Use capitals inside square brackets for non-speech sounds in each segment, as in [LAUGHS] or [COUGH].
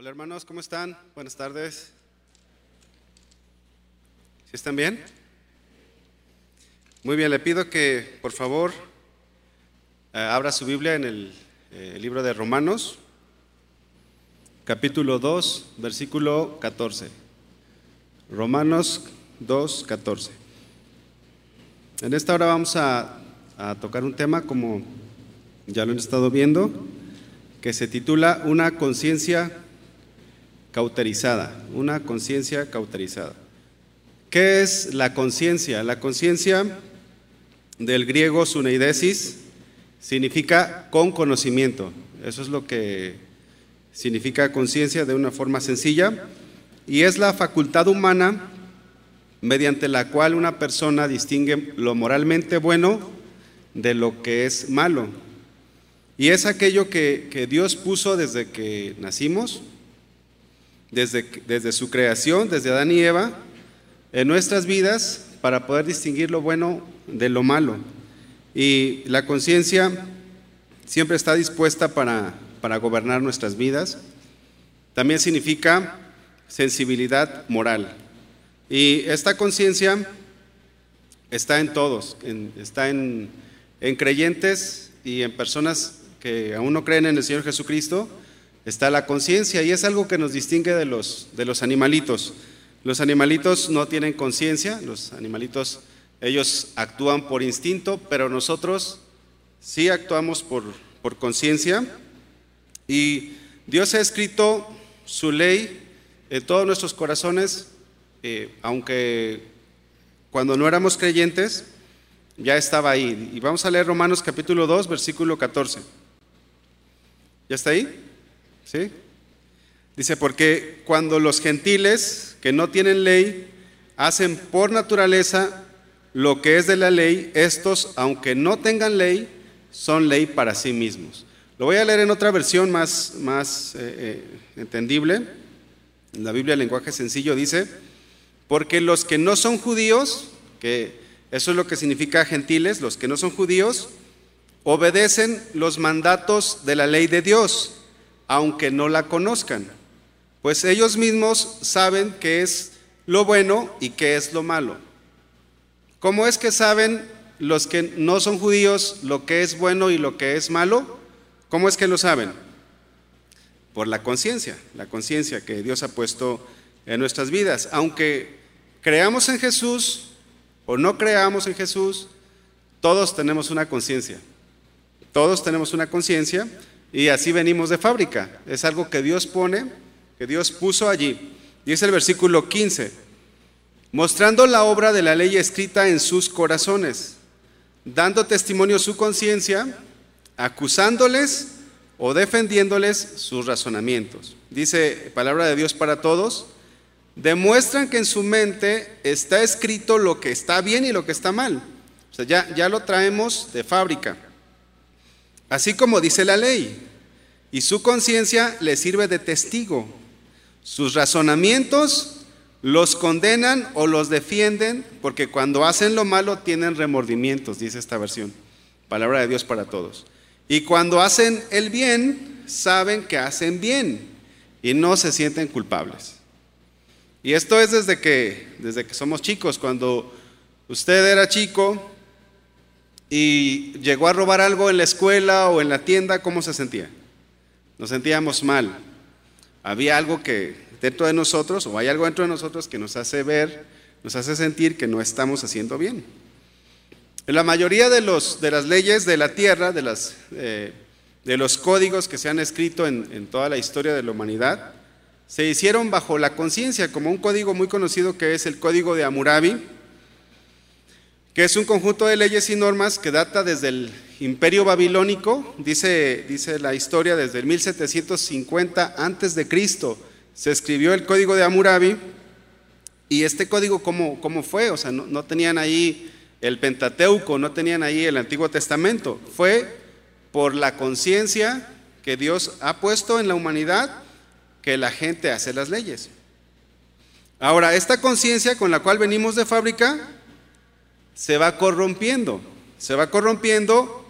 Hola hermanos, ¿cómo están? Buenas tardes. ¿Sí están bien? Muy bien, le pido que por favor eh, abra su Biblia en el, eh, libro de Romanos, capítulo 2, versículo 14. Romanos 2, 14. En esta hora vamos a, a tocar un tema, como ya lo han estado viendo, que se titula Una conciencia cauterizada, una conciencia cauterizada. ¿Qué es la conciencia? La conciencia del griego suneidesis significa con conocimiento. Eso es lo que significa conciencia de una forma sencilla y es la facultad humana mediante la cual una persona distingue lo moralmente bueno de lo que es malo. Y es aquello que, que Dios puso desde que nacimos, desde, desde su creación, desde Adán y Eva, en nuestras vidas para poder distinguir lo bueno de lo malo. Y la conciencia siempre está dispuesta para, para gobernar nuestras vidas. También significa sensibilidad moral. Y esta conciencia está en todos, está en, en creyentes y en personas que aún no creen en el Señor Jesucristo, está la conciencia y es algo que nos distingue de los, de los animalitos. Los animalitos no tienen conciencia, los animalitos, ellos actúan por instinto, pero nosotros sí actuamos por, por conciencia y Dios ha escrito su ley en todos nuestros corazones, eh, aunque cuando no éramos creyentes, ya estaba ahí. Y vamos a leer Romanos capítulo 2, versículo 14. ¿Ya está ahí? ¿Sí? Dice, porque cuando los gentiles que no tienen ley hacen por naturaleza lo que es de la ley, estos, aunque no tengan ley, son ley para sí mismos. Lo voy a leer en otra versión más, más eh, eh, entendible. En la Biblia, el lenguaje sencillo dice, porque los que no son judíos, que eso es lo que significa gentiles, los que no son judíos, obedecen los mandatos de la ley de Dios, aunque no la conozcan, pues ellos mismos saben qué es lo bueno y qué es lo malo. ¿Cómo es que saben los que no son judíos lo que es bueno y lo que es malo? ¿Cómo es que lo saben? Por la conciencia, la conciencia que Dios ha puesto en nuestras vidas. Aunque creamos en Jesús o no creamos en Jesús, todos tenemos una conciencia. Todos tenemos una conciencia y así venimos de fábrica. Es algo que Dios pone, que Dios puso allí. Y es el versículo 15. Mostrando la obra de la ley escrita en sus corazones, dando testimonio su conciencia, acusándoles o defendiéndoles sus razonamientos. Dice palabra de Dios para todos. Demuestran que en su mente está escrito lo que está bien y lo que está mal. O sea, ya, ya lo traemos de fábrica así como dice la ley, y su conciencia le sirve de testigo. Sus razonamientos los condenan o los defienden porque cuando hacen lo malo tienen remordimientos, dice esta versión. Palabra de Dios para todos. Y cuando hacen el bien, saben que hacen bien y no se sienten culpables. Y esto es desde que, desde que somos chicos. Cuando usted era chico, y llegó a robar algo en la escuela o en la tienda, ¿cómo se sentía? Nos sentíamos mal. Había algo que dentro de nosotros, o hay algo dentro de nosotros que nos hace ver, nos hace sentir que no estamos haciendo bien. En la mayoría de, los, de las leyes de la tierra, de, las, eh, de los códigos que se han escrito en, en toda la historia de la humanidad, se hicieron bajo la conciencia, como un código muy conocido que es el Código de Hammurabi, que es un conjunto de leyes y normas que data desde el imperio babilónico, dice, dice la historia, desde el 1750 antes de Cristo se escribió el código de Hammurabi, y este código, ¿cómo, cómo fue? O sea, no, no tenían ahí el Pentateuco, no tenían ahí el Antiguo Testamento, fue por la conciencia que Dios ha puesto en la humanidad que la gente hace las leyes. Ahora, esta conciencia con la cual venimos de fábrica se va corrompiendo, se va corrompiendo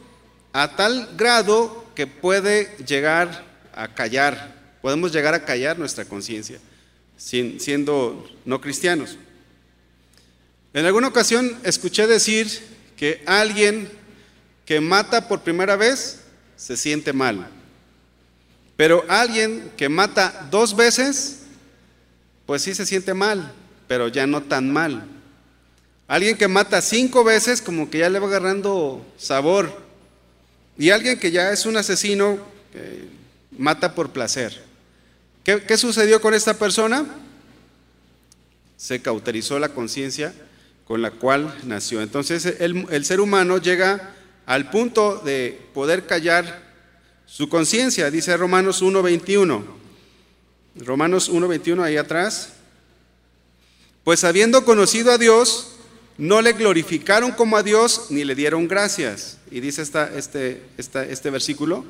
a tal grado que puede llegar a callar podemos llegar a callar nuestra conciencia, siendo no cristianos. En alguna ocasión escuché decir que alguien que mata por primera vez se siente mal, pero alguien que mata dos veces, pues sí se siente mal, pero ya no tan mal. Alguien que mata cinco veces, como que ya le va agarrando sabor. Y alguien que ya es un asesino, mata por placer. ¿Qué, ¿Qué, sucedió con esta persona? Se cauterizó la conciencia con la cual nació. Entonces el, el ser humano llega al punto de poder callar su conciencia, dice Romanos 1.21. Romanos 1.21 ahí atrás. Pues habiendo conocido a Dios, no le glorificaron como a Dios ni le dieron gracias. Y dice este, este versículo,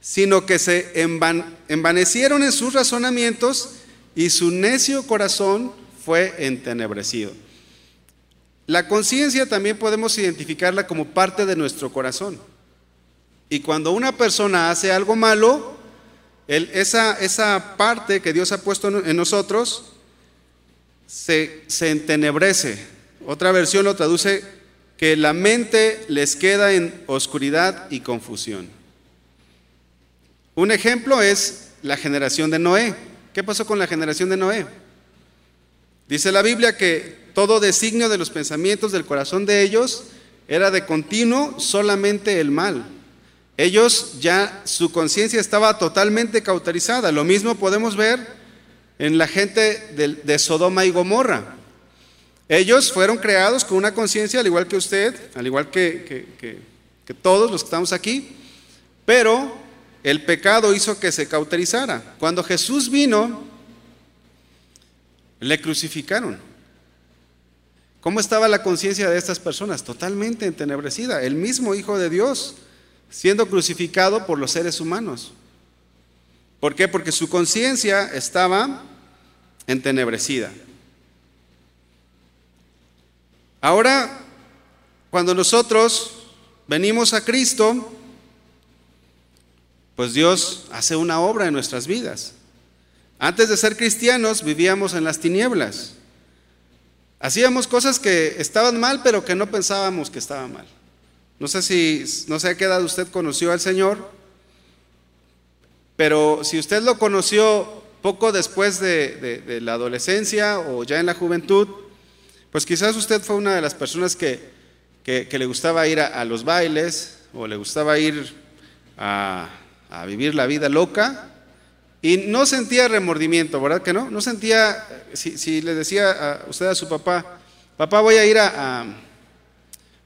sino que se envanecieron en sus razonamientos y su necio corazón fue entenebrecido. La conciencia también podemos identificarla como parte de nuestro corazón. Y cuando una persona hace algo malo, esa, esa, parte que Dios ha puesto en nosotros se, se entenebrece. Otra versión lo traduce que la mente les queda en oscuridad y confusión. Un ejemplo es la generación de Noé. ¿Qué pasó con la generación de Noé? Dice la Biblia que todo designio de los pensamientos del corazón de ellos era de continuo solamente el mal. Ellos ya, su conciencia estaba totalmente cauterizada. Lo mismo podemos ver en la gente de, Sodoma y Gomorra. Ellos fueron creados con una conciencia al igual que usted, al igual que, que todos los que estamos aquí, pero el pecado hizo que se cauterizara. Cuando Jesús vino, le crucificaron. ¿Cómo estaba la conciencia de estas personas? Totalmente entenebrecida. El mismo Hijo de Dios siendo crucificado por los seres humanos. ¿Por qué? Porque su conciencia estaba entenebrecida. Ahora, cuando nosotros venimos a Cristo, pues Dios hace una obra en nuestras vidas. Antes de ser cristianos vivíamos en las tinieblas. Hacíamos cosas que estaban mal, pero que no pensábamos que estaban mal. No sé si, no sé a qué edad usted conoció al Señor, pero si usted lo conoció poco después de, la adolescencia o ya en la juventud, pues quizás usted fue una de las personas que, le gustaba ir a, los bailes o le gustaba ir a, vivir la vida loca y no sentía remordimiento, ¿verdad que no? No sentía, si, le decía a usted a su papá, papá voy a ir a,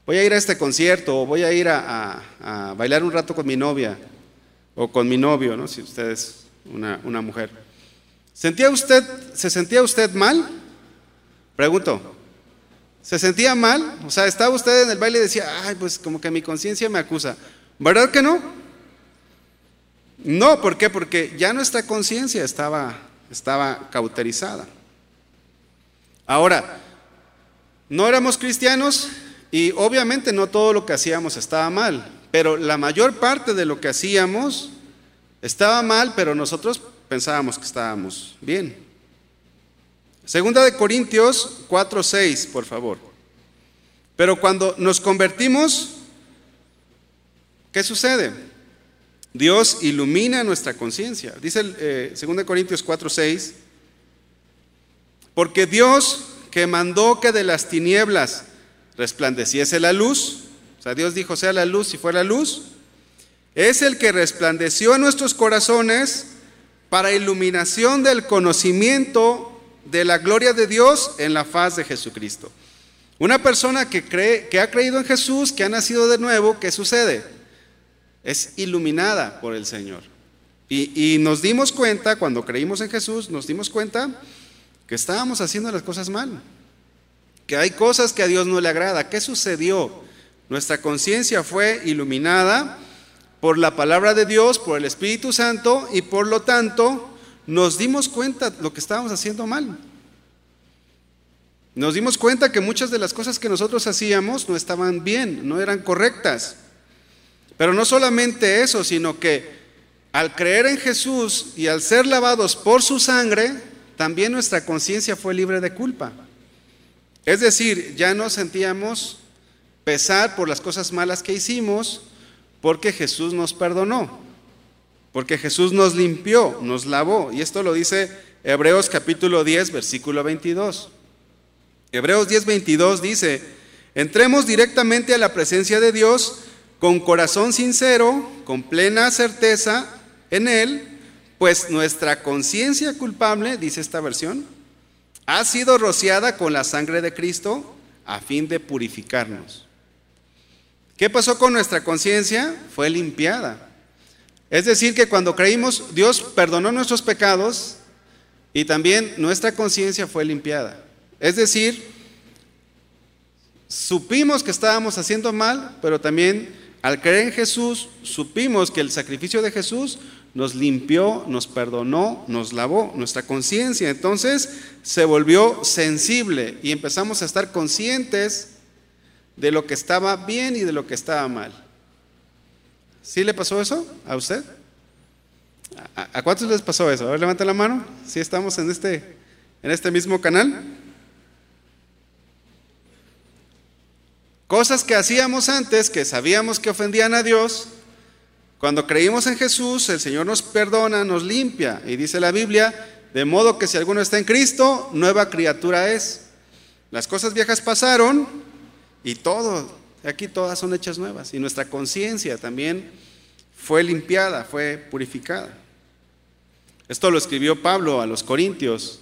voy a ir a este concierto o voy a ir a, bailar un rato con mi novia o con mi novio, ¿no? Si usted es una, una mujer. ¿Sentía usted, ¿Se sentía usted mal? Pregunto. ¿Se sentía mal? O sea, estaba usted en el baile y decía, ay, pues como que mi conciencia me acusa. ¿Verdad que no? No, ¿por qué? Porque ya nuestra conciencia estaba, estaba cauterizada. Ahora, no éramos cristianos y obviamente no todo lo que hacíamos estaba mal, pero la mayor parte de lo que hacíamos estaba mal, pero nosotros pensábamos que estábamos bien. Segunda de Corintios 4:6, por favor. Pero cuando nos convertimos, ¿qué sucede? Dios ilumina nuestra conciencia. Dice eh, 2 Corintios 4, 6, porque Dios que mandó que de las tinieblas resplandeciese la luz, o sea, Dios dijo, sea la luz y fue la luz, es el que resplandeció en nuestros corazones para iluminación del conocimiento de la gloria de Dios en la faz de Jesucristo. Una persona que cree, que ha creído en Jesús, que ha nacido de nuevo, ¿qué sucede? es iluminada por el Señor. Y, nos dimos cuenta, cuando creímos en Jesús, nos dimos cuenta que estábamos haciendo las cosas mal, que hay cosas que a Dios no le agrada. ¿Qué sucedió? Nuestra conciencia fue iluminada por la palabra de Dios, por el Espíritu Santo, y por lo tanto nos dimos cuenta de lo que estábamos haciendo mal. Nos dimos cuenta que muchas de las cosas que nosotros hacíamos no estaban bien, no eran correctas. Pero no solamente eso, sino que al creer en Jesús y al ser lavados por su sangre, también nuestra conciencia fue libre de culpa. Es decir, ya no sentíamos pesar por las cosas malas que hicimos porque Jesús nos perdonó, porque Jesús nos limpió, nos lavó. Y esto lo dice Hebreos capítulo 10, versículo 22. Hebreos 10, 22 dice, entremos directamente a la presencia de Dios con corazón sincero, con plena certeza en Él, pues nuestra conciencia culpable, dice esta versión, ha sido rociada con la sangre de Cristo a fin de purificarnos. ¿Qué pasó con nuestra conciencia? Fue limpiada. Es decir, que cuando creímos, Dios perdonó nuestros pecados y también nuestra conciencia fue limpiada. Es decir, supimos que estábamos haciendo mal, pero también al creer en Jesús, supimos que el sacrificio de Jesús nos limpió, nos perdonó, nos lavó nuestra conciencia. Entonces se volvió sensible y empezamos a estar conscientes de lo que estaba bien y de lo que estaba mal. ¿Sí le pasó eso a usted? ¿A, cuántos les pasó eso? A ver, levanta la mano. ¿Sí estamos en este, en este mismo canal? Cosas que hacíamos antes, que sabíamos que ofendían a Dios, cuando creímos en Jesús, el Señor nos perdona, nos limpia. Y dice la Biblia, de modo que si alguno está en Cristo, nueva criatura es. Las cosas viejas pasaron y todo, aquí todas son hechas nuevas. Y nuestra conciencia también fue limpiada, fue purificada. Esto lo escribió Pablo a los Corintios.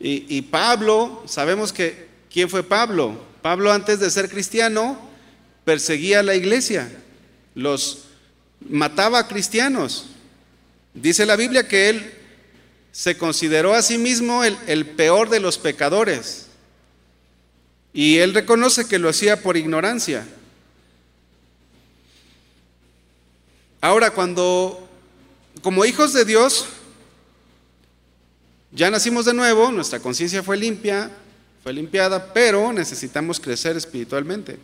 Y, y Pablo, sabemos que, ¿quién fue Pablo? Pablo antes de ser cristiano perseguía a la iglesia, los mataba a cristianos. Dice la Biblia que él se consideró a sí mismo el, el peor de los pecadores. Y él reconoce que lo hacía por ignorancia. Ahora, cuando como hijos de Dios ya nacimos de nuevo, nuestra conciencia fue limpia, fue limpiada, pero necesitamos crecer espiritualmente.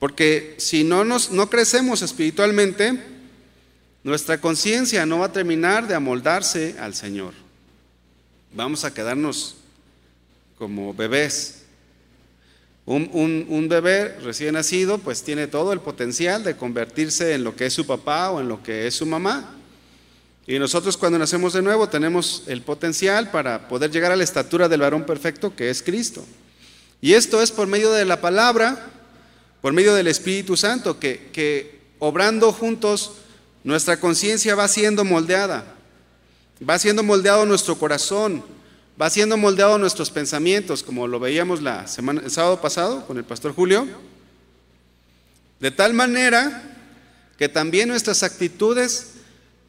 Porque si no, nos, no crecemos espiritualmente, nuestra conciencia no va a terminar de amoldarse al Señor. Vamos a quedarnos como bebés. Un, un, bebé recién nacido pues tiene todo el potencial de convertirse en lo que es su papá o en lo que es su mamá. Y nosotros cuando nacemos de nuevo tenemos el potencial para poder llegar a la estatura del varón perfecto que es Cristo. Y esto es por medio de la palabra, por medio del Espíritu Santo, que, que obrando juntos nuestra conciencia va siendo moldeada, va siendo moldeado nuestro corazón, va siendo moldeado nuestros pensamientos, como lo veíamos la semana, el sábado pasado con el pastor Julio, de tal manera que también nuestras actitudes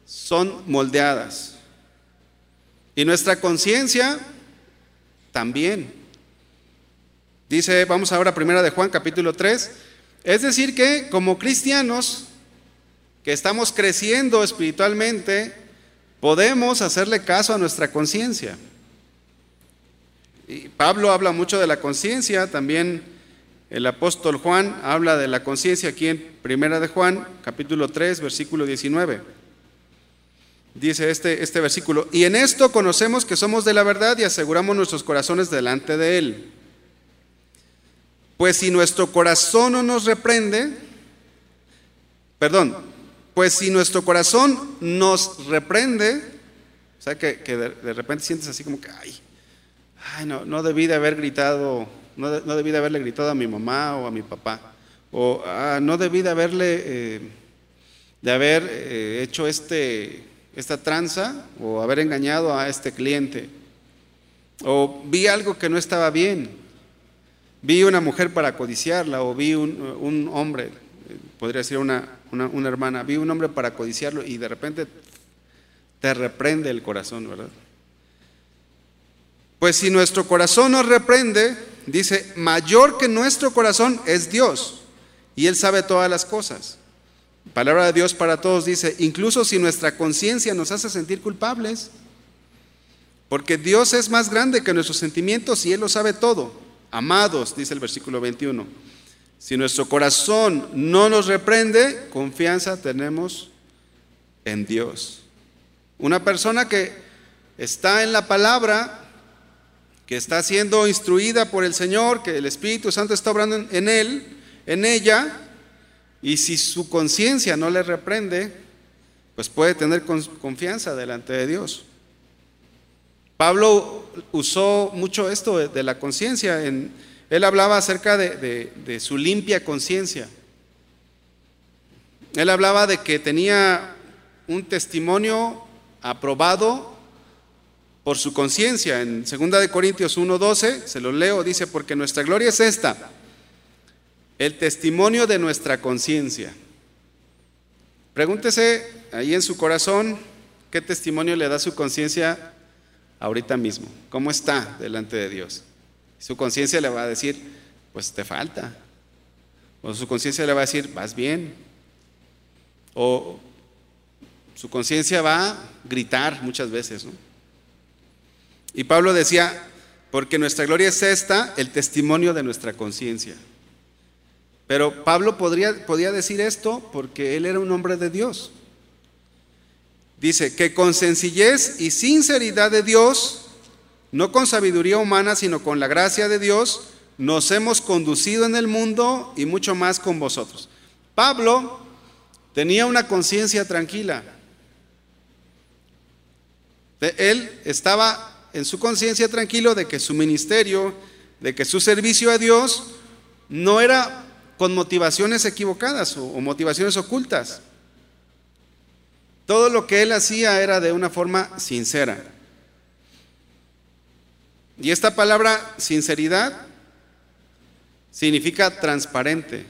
son moldeadas. Y nuestra conciencia también. Dice, vamos ahora a primera de Juan capítulo 3, es decir que como cristianos que estamos creciendo espiritualmente, podemos hacerle caso a nuestra conciencia. Y Pablo habla mucho de la conciencia, también el apóstol Juan habla de la conciencia aquí en Primera de Juan, capítulo 3, versículo 19 dice este, este versículo, y en esto conocemos que somos de la verdad y aseguramos nuestros corazones delante de Él. Pues si nuestro corazón no nos reprende, perdón, pues si nuestro corazón nos reprende, o sea que, de, repente sientes así como que, ay, ay no, no debí de haber gritado, no, debí de haberle gritado a mi mamá o a mi papá, o ah, no debí de haberle, eh, de haber eh, hecho este esta tranza o haber engañado a este cliente. O vi algo que no estaba bien. Vi una mujer para codiciarla o vi un, hombre, podría ser una, una, hermana, vi un hombre para codiciarlo y de repente te reprende el corazón, ¿verdad? Pues si nuestro corazón nos reprende, dice, mayor que nuestro corazón es Dios y Él sabe todas las cosas. Palabra de Dios para todos dice, incluso si nuestra conciencia nos hace sentir culpables, porque Dios es más grande que nuestros sentimientos y Él lo sabe todo. Amados, dice el versículo 21, si nuestro corazón no nos reprende, confianza tenemos en Dios. Una persona que está en la palabra, que está siendo instruida por el Señor, que el Espíritu Santo está obrando en él, en ella, y si su conciencia no le reprende, pues puede tener confianza delante de Dios. Pablo usó mucho esto de, la conciencia. Él hablaba acerca de su limpia conciencia. Él hablaba de que tenía un testimonio aprobado por su conciencia. En 2 de Corintios 1:12, se lo leo, dice, porque nuestra gloria es esta, el testimonio de nuestra conciencia. Pregúntese ahí en su corazón qué testimonio le da su conciencia ahorita mismo, cómo está delante de Dios. Su conciencia le va a decir, pues te falta. O su conciencia le va a decir, vas bien, o su conciencia va a gritar muchas veces. Y Pablo decía, porque nuestra gloria es esta, el testimonio de nuestra conciencia. Pero Pablo podría, podía decir esto porque él era un hombre de Dios. Dice que con sencillez y sinceridad de Dios, no con sabiduría humana, sino con la gracia de Dios, nos hemos conducido en el mundo y mucho más con vosotros. Pablo tenía una conciencia tranquila. Él estaba en su conciencia tranquilo de que su ministerio, de que su servicio a Dios no era con motivaciones equivocadas o, motivaciones ocultas. Todo lo que él hacía era de una forma sincera. Y esta palabra sinceridad significa transparente.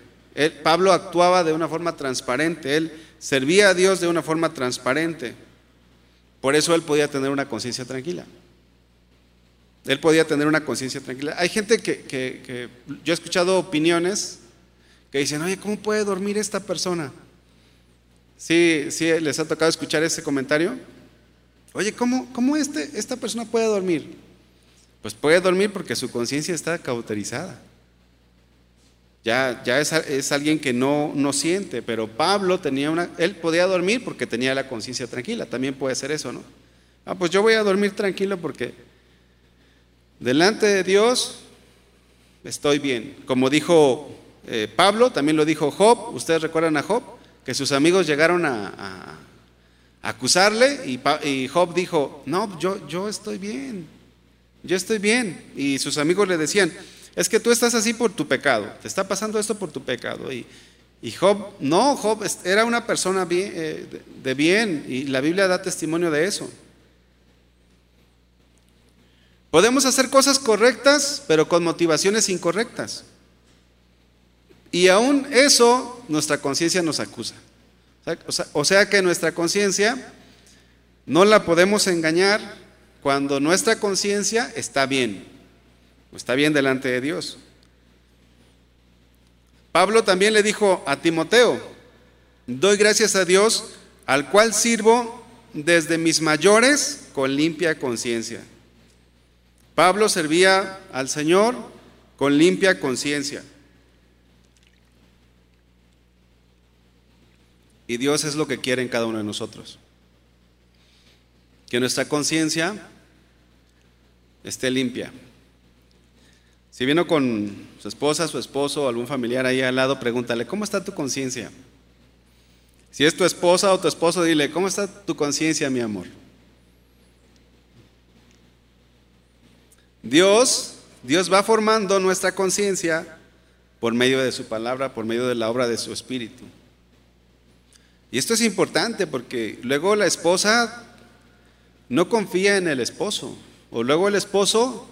Pablo actuaba de una forma transparente, él servía a Dios de una forma transparente. Por eso él podía tener una conciencia tranquila. Él podía tener una conciencia tranquila. Hay gente que, yo he escuchado opiniones que dicen, oye, ¿cómo puede dormir esta persona? Sí, sí, les ha tocado escuchar ese comentario. Oye, ¿cómo, cómo este, esta persona puede dormir? Pues puede dormir porque su conciencia está cauterizada. Ya, ya es, alguien que no, no siente, pero Pablo tenía una, él podía dormir porque tenía la conciencia tranquila, también puede ser eso, ¿no? Ah, pues yo voy a dormir tranquilo porque delante de Dios estoy bien. Como dijo eh, Pablo, también lo dijo Job, ustedes recuerdan a Job, que sus amigos llegaron a, acusarle y, Job dijo, no, yo, yo estoy bien, yo estoy bien. Y sus amigos le decían, es que tú estás así por tu pecado, te está pasando esto por tu pecado. Y, Job, no, Job era una persona eh, de bien y la Biblia da testimonio de eso. Podemos hacer cosas correctas, pero con motivaciones incorrectas. Y aún eso, nuestra conciencia nos acusa. O sea, que nuestra conciencia no la podemos engañar cuando nuestra conciencia está bien está bien delante de Dios. Pablo también le dijo a Timoteo, doy gracias a Dios al cual sirvo desde mis mayores con limpia conciencia. Pablo servía al Señor con limpia conciencia. Y Dios es lo que quiere en cada uno de nosotros. Que nuestra conciencia esté limpia. Si vino con su esposa, su esposo o algún familiar ahí al lado, pregúntale, ¿cómo está tu conciencia? Si es tu esposa o tu esposo, dile, ¿cómo está tu conciencia, mi amor? Dios, Dios va formando nuestra conciencia por medio de su palabra, por medio de la obra de su espíritu. Y esto es importante porque luego la esposa no confía en el esposo, o luego el esposo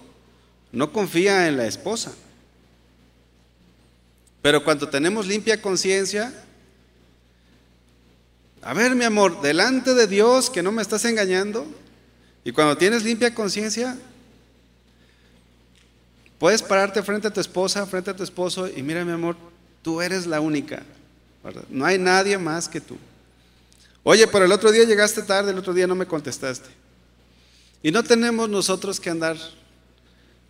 no confía en la esposa. Pero cuando tenemos limpia conciencia, a ver mi amor, delante de Dios que no me estás engañando, y cuando tienes limpia conciencia, puedes pararte frente a tu esposa, frente a tu esposo, y mira mi amor, tú eres la única, no hay nadie más que tú. Oye, pero el otro día llegaste tarde, el otro día no me contestaste. Y no tenemos nosotros que andar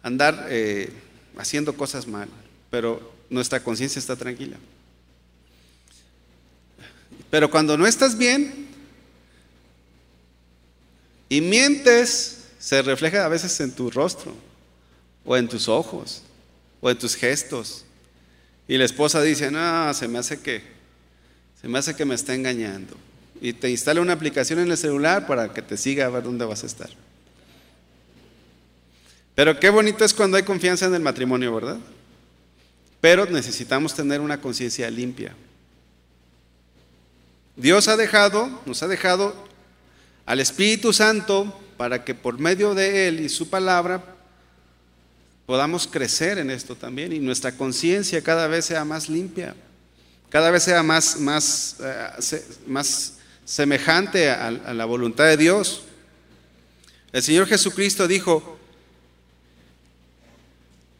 andar eh, haciendo cosas mal, pero nuestra conciencia está tranquila. Pero cuando no estás bien, y mientes, se refleja a veces en tu rostro, o en tus ojos, o en tus gestos. Y la esposa dice, no, se me hace que, se me hace que me está engañando. Y te instala una aplicación en el celular para que te siga a ver dónde vas a estar. Pero qué bonito es cuando hay confianza en el matrimonio, ¿verdad? Pero necesitamos tener una conciencia limpia. Dios ha dejado, nos ha dejado al Espíritu Santo para que por medio de Él y su palabra podamos crecer en esto también y nuestra conciencia cada vez sea más limpia, cada vez sea más, más, eh, más semejante a la voluntad de Dios. El Señor Jesucristo dijo,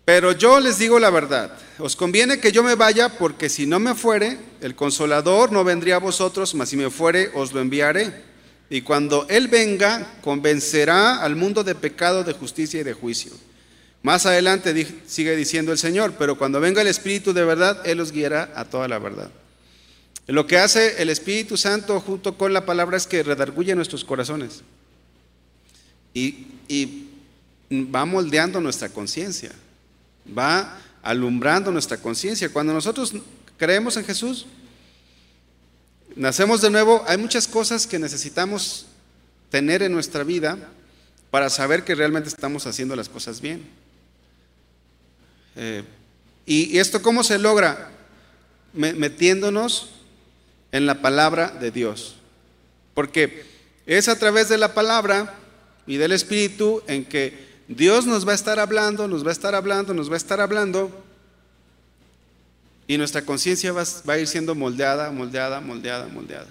pero yo les digo la verdad, os conviene que yo me vaya porque si no me fuere, el consolador no vendría a vosotros, mas si me fuere, os lo enviaré. Y cuando Él venga, convencerá al mundo de pecado, de justicia y de juicio. Más adelante sigue diciendo el Señor, pero cuando venga el Espíritu de verdad, Él os guiará a toda la verdad. Lo que hace el Espíritu Santo junto con la palabra es que redarguye nuestros corazones y, y va moldeando nuestra conciencia va alumbrando nuestra conciencia. Cuando nosotros creemos en Jesús, nacemos de nuevo, hay muchas cosas que necesitamos tener en nuestra vida para saber que realmente estamos haciendo las cosas bien. Eh, y, esto cómo se logra? metiéndonos en la palabra de Dios. Porque es a través de la palabra y del Espíritu en que Dios nos va a estar hablando, nos va a estar hablando, nos va a estar hablando. Y nuestra conciencia va, a ir siendo moldeada, moldeada, moldeada, moldeada.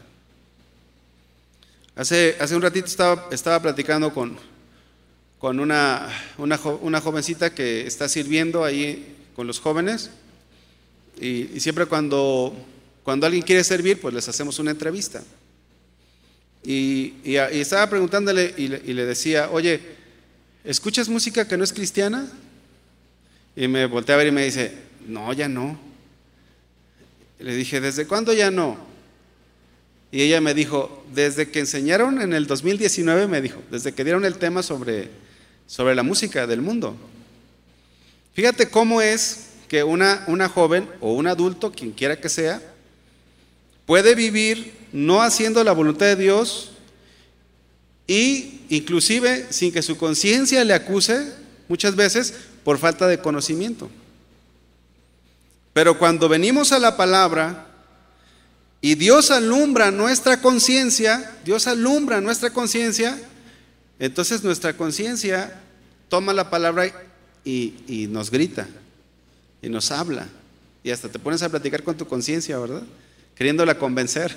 Hace, hace un ratito estaba, estaba platicando con, con una, una, una, jovencita que está sirviendo ahí con los jóvenes. Y, siempre cuando, cuando alguien quiere servir, pues les hacemos una entrevista. Y, y, estaba preguntándole y le decía, oye, ¿escuchas música que no es cristiana? Y me volteé a ver y me dice, no, ya no. Le dije, ¿desde cuándo ya no? Y ella me dijo, desde que enseñaron en el 2019, me dijo, desde que dieron el tema sobre, sobre la música del mundo. Fíjate cómo es que una, una joven o un adulto, quien quiera que sea, puede vivir no haciendo la voluntad de Dios, y inclusive sin que su conciencia le acuse muchas veces por falta de conocimiento. Pero cuando venimos a la palabra y Dios alumbra nuestra conciencia, Dios alumbra nuestra conciencia, entonces nuestra conciencia toma la palabra y, nos grita y nos habla. Y hasta te pones a platicar con tu conciencia, ¿verdad? Queriéndola convencer.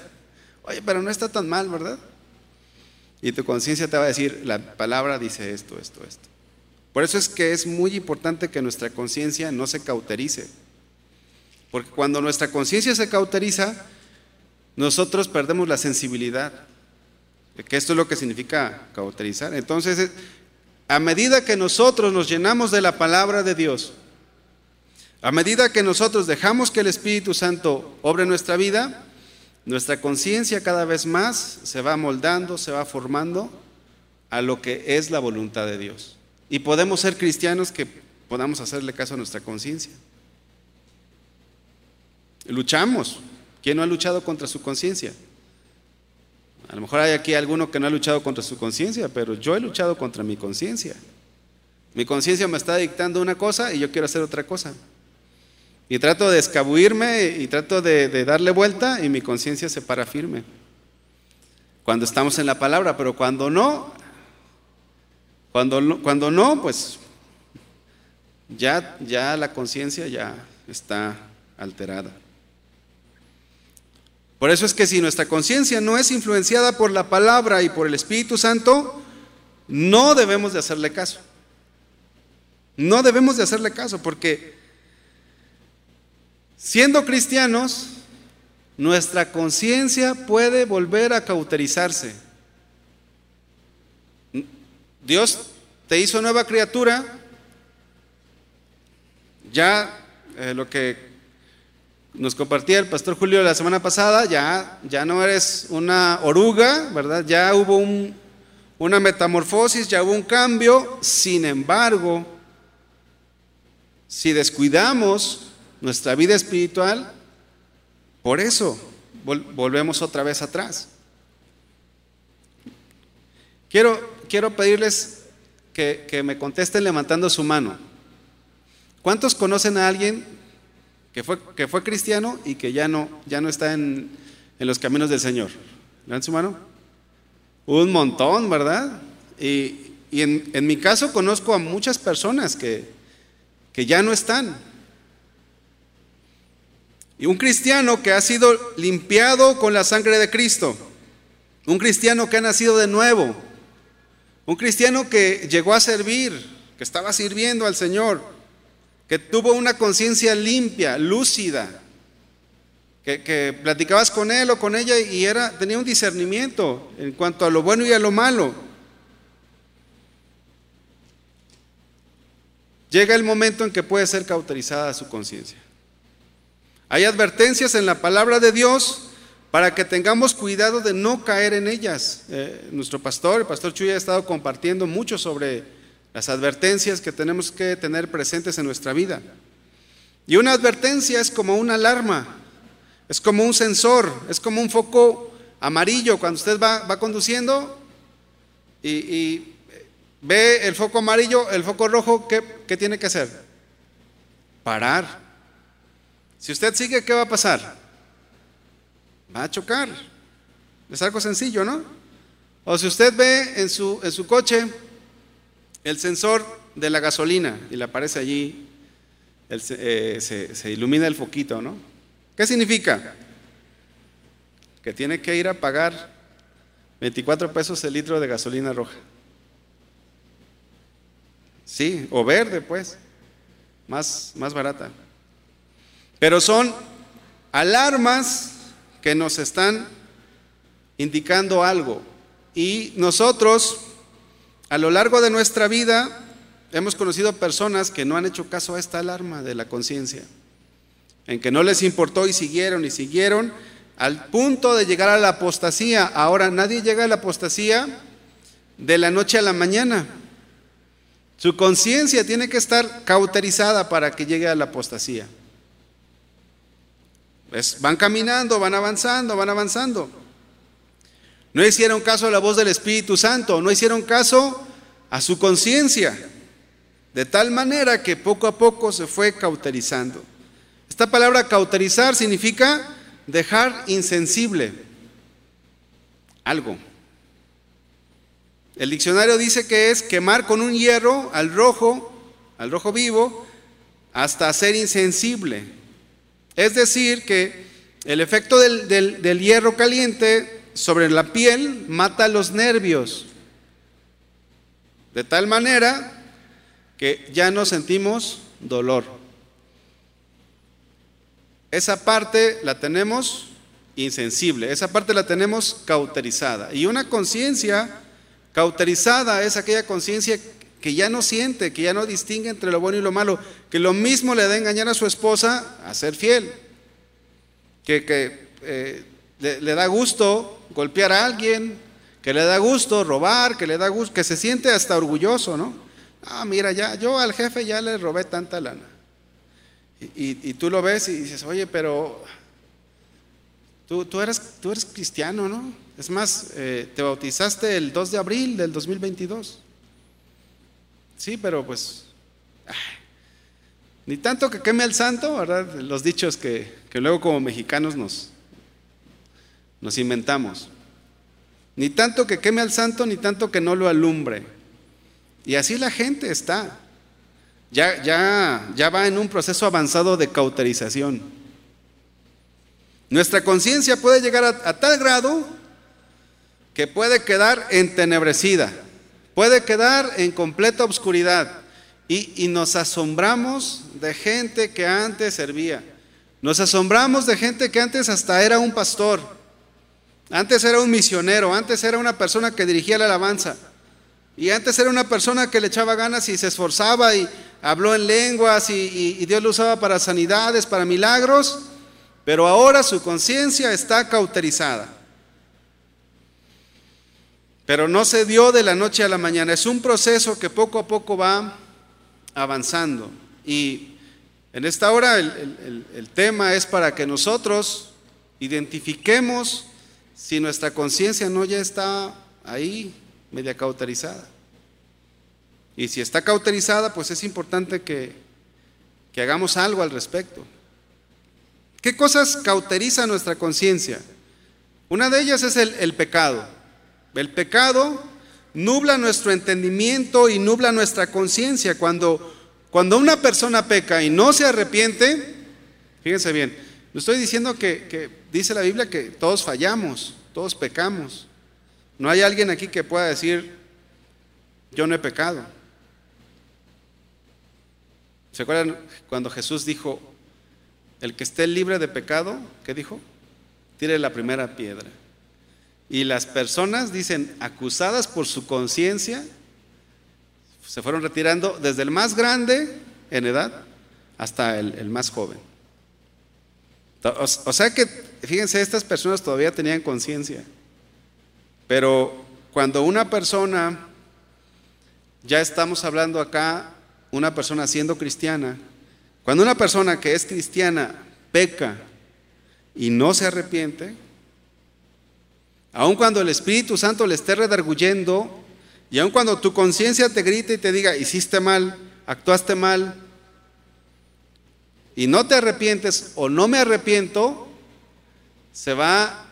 Oye, pero no está tan mal, ¿verdad? Y tu conciencia te va a decir, la palabra dice esto, esto, esto. Por eso es que es muy importante que nuestra conciencia no se cauterice. Porque cuando nuestra conciencia se cauteriza, nosotros perdemos la sensibilidad. Que esto es lo que significa cauterizar. Entonces, a medida que nosotros nos llenamos de la palabra de Dios, a medida que nosotros dejamos que el Espíritu Santo obre nuestra vida, nuestra conciencia cada vez más se va moldando, se va formando a lo que es la voluntad de Dios. Y podemos ser cristianos que podamos hacerle caso a nuestra conciencia. Luchamos. ¿Quién no ha luchado contra su conciencia? A lo mejor hay aquí alguno que no ha luchado contra su conciencia, pero yo he luchado contra mi conciencia. Mi conciencia me está dictando una cosa y yo quiero hacer otra cosa. Y trato de escabuirme y trato de, darle vuelta y mi conciencia se para firme. Cuando estamos en la palabra, pero cuando no, cuando, cuando no, pues ya, ya la conciencia ya está alterada. Por eso es que si nuestra conciencia no es influenciada por la palabra y por el Espíritu Santo, no debemos de hacerle caso. No debemos de hacerle caso porque Siendo cristianos, nuestra conciencia puede volver a cauterizarse. Dios te hizo nueva criatura, ya eh, lo que nos compartía el pastor Julio la semana pasada, ya, ya no eres una oruga, ¿verdad? Ya hubo un, una metamorfosis, ya hubo un cambio, sin embargo, si descuidamos nuestra vida espiritual, por eso volvemos otra vez atrás. Quiero, quiero pedirles que, que, me contesten levantando su mano. ¿Cuántos conocen a alguien que fue, que fue cristiano y que ya no, ya no está en, en los caminos del Señor? Levanten su mano. Un montón, ¿verdad? Y, y en, en, mi caso conozco a muchas personas que, que ya no están. Y un cristiano que ha sido limpiado con la sangre de Cristo. Un cristiano que ha nacido de nuevo. Un cristiano que llegó a servir, que estaba sirviendo al Señor. Que tuvo una conciencia limpia, lúcida. Que, que, platicabas con él o con ella y era, tenía un discernimiento en cuanto a lo bueno y a lo malo. llega el momento en que puede ser cauterizada su conciencia. Hay advertencias en la palabra de Dios para que tengamos cuidado de no caer en ellas. Eh, nuestro pastor, el pastor Chuy, ha estado compartiendo mucho sobre las advertencias que tenemos que tener presentes en nuestra vida. Y una advertencia es como una alarma, es como un sensor, es como un foco amarillo cuando usted va, va conduciendo y, ve el foco amarillo, el foco rojo, ¿qué, tiene que hacer? Parar. Si usted sigue, ¿qué va a pasar? Va a chocar. Es algo sencillo, ¿no? O si usted ve en su, en su coche el sensor de la gasolina y le aparece allí, eh, se, se ilumina el foquito, ¿no? ¿Qué significa? Que tiene que ir a pagar 24 pesos el litro de gasolina roja. Sí, o verde, pues, más, más barata. Pero son alarmas que nos están indicando algo. Y nosotros, a lo largo de nuestra vida, hemos conocido personas que no han hecho caso a esta alarma de la conciencia, en que no les importó y siguieron y siguieron al punto de llegar a la apostasía. Ahora, nadie llega a la apostasía de la noche a la mañana. Su conciencia tiene que estar cauterizada para que llegue a la apostasía. van caminando, van avanzando, van avanzando. No hicieron caso a la voz del Espíritu Santo, no hicieron caso a su conciencia, de tal manera que poco a poco se fue cauterizando. Esta palabra cauterizar significa dejar insensible algo. El diccionario dice que es quemar con un hierro al rojo, al rojo vivo, hasta ser insensible. Es decir, que el efecto del, hierro caliente sobre la piel mata los nervios, de tal manera que ya no sentimos dolor. Esa parte la tenemos insensible, esa parte la tenemos cauterizada. Y una conciencia Cauterizada es aquella conciencia que ya no siente, que ya no distingue entre lo bueno y lo malo, que lo mismo le da engañar a su esposa a ser fiel, que, eh, le, da gusto golpear a alguien, que le da gusto robar, que le da gusto, que se siente hasta orgulloso, ¿no? Ah, mira, ya, yo al jefe ya le robé tanta lana. Y, tú lo ves y dices, oye, pero tú, tú, eres, tú eres cristiano, ¿no? Es más, eh, te bautizaste el 2 de abril del 2022. Sí, pero pues, ni tanto que queme el santo, ¿verdad? Los dichos que, que luego como mexicanos nos, nos inventamos. Ni tanto que queme al santo, ni tanto que no lo alumbre. Y así la gente está. Ya, ya, ya va en un proceso avanzado de cauterización. Nuestra conciencia puede llegar a tal grado que puede quedar entenebrecida, puede quedar en completa oscuridad. Y, nos asombramos de gente que antes servía. Nos asombramos de gente que antes hasta era un pastor. Antes era un misionero, antes era una persona que dirigía la alabanza. Y antes era una persona que le echaba ganas y se esforzaba y habló en lenguas y, Dios lo usaba para sanidades, para milagros. Pero ahora su conciencia está cauterizada. Pero no se dio de la noche a la mañana, es un proceso que poco a poco va avanzando. Y en esta hora el tema es para que nosotros identifiquemos si nuestra conciencia no ya está ahí media cauterizada. Y si está cauterizada, pues es importante que, que hagamos algo al respecto. ¿Qué cosas cauteriza nuestra conciencia? Una de ellas es el, pecado. El pecado nubla nuestro entendimiento y nubla nuestra conciencia. Cuando, cuando una persona peca y no se arrepiente, fíjense bien, no estoy diciendo que, dice la Biblia que todos fallamos, todos pecamos. No hay alguien aquí que pueda decir, yo no he pecado. ¿Se acuerdan cuando Jesús dijo, el que esté libre de pecado, ¿qué dijo? Tire la primera piedra. Y las personas, dicen, acusadas por su conciencia, se fueron retirando desde el más grande en edad hasta el más joven. O, sea que, fíjense, estas personas todavía tenían conciencia. Pero cuando una persona, ya estamos hablando acá una persona siendo cristiana, cuando una persona que es cristiana peca y no se arrepiente, aun cuando el Espíritu Santo le esté redarguyendo, y aun cuando tu conciencia te grite y te diga, hiciste mal, actuaste mal, y no te arrepientes o no me arrepiento, se va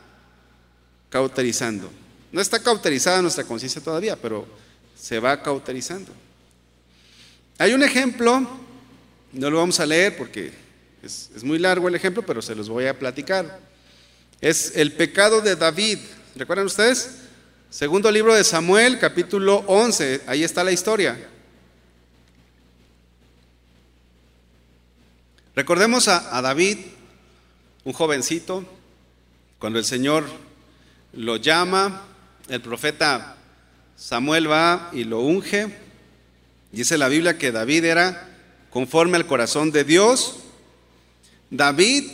cauterizando. No está cauterizada nuestra conciencia todavía, pero se va cauterizando. Hay un ejemplo, no lo vamos a leer porque es, es, muy largo el ejemplo, pero se los voy a platicar. Es el pecado de David. ¿Recuerdan ustedes? Segundo libro de Samuel, capítulo 11. Ahí está la historia. Recordemos a, David, un jovencito, cuando el Señor lo llama, el profeta Samuel va y lo unge Dice la Biblia que David era conforme al corazón de Dios. David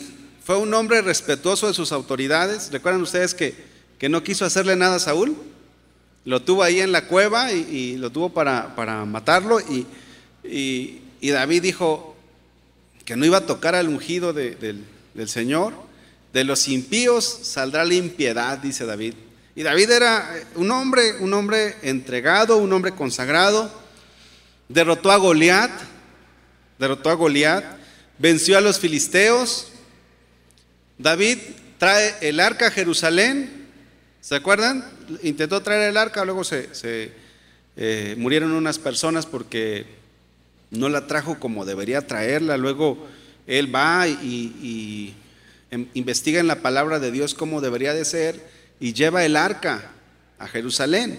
fue un hombre respetuoso de sus autoridades. ¿Recuerdan ustedes que, que no quiso hacerle nada a Saúl? Lo tuvo ahí en la cueva y, lo tuvo para, para matarlo. Y, y, David dijo que no iba a tocar al ungido de, de, del Señor. De los impíos saldrá la impiedad, dice David. Y David era un hombre, un hombre entregado, un hombre consagrado derrotó a Goliat, derrotó a Goliat, venció a los filisteos. David trae el arca a Jerusalén, ¿se acuerdan? Intentó traer el arca, luego se, se eh, murieron unas personas porque no la trajo como debería traerla. Luego él va y, y investiga en la palabra de Dios cómo debería de ser y lleva el arca a Jerusalén.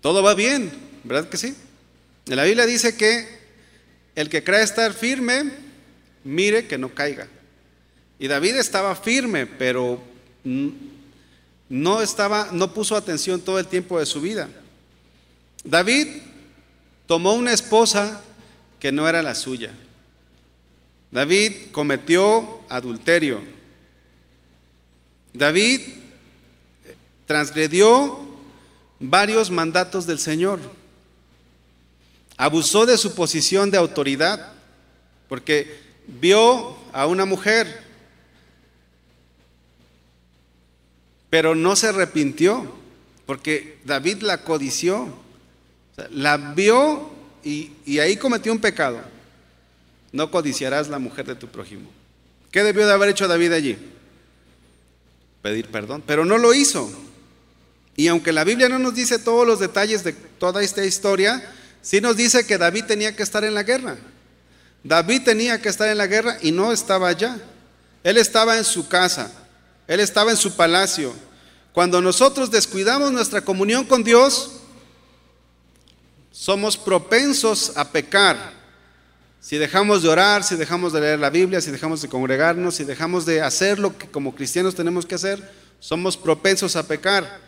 Todo va bien, ¿verdad que sí? La Biblia dice que el que cree estar firme, mire que no caiga. Y David estaba firme, pero no estaba, no puso atención todo el tiempo de su vida. David tomó una esposa que no era la suya. David cometió adulterio. David transgredió varios mandatos del Señor. Abusó de su posición de autoridad porque vio a una mujer, pero no se arrepintió porque David la codició. La vio y, y ahí cometió un pecado. No codiciarás la mujer de tu prójimo. ¿Qué debió de haber hecho David allí? Pedir perdón, pero no lo hizo. Y aunque la Biblia no nos dice todos los detalles de toda esta historia, sí nos dice que David tenía que estar en la guerra. David tenía que estar en la guerra y no estaba allá. Él estaba en su casa, él estaba en su palacio. Cuando nosotros descuidamos nuestra comunión con Dios, somos propensos a pecar. Si dejamos de orar, si dejamos de leer la Biblia, si dejamos de congregarnos, si dejamos de hacer lo que como cristianos tenemos que hacer, somos propensos a pecar.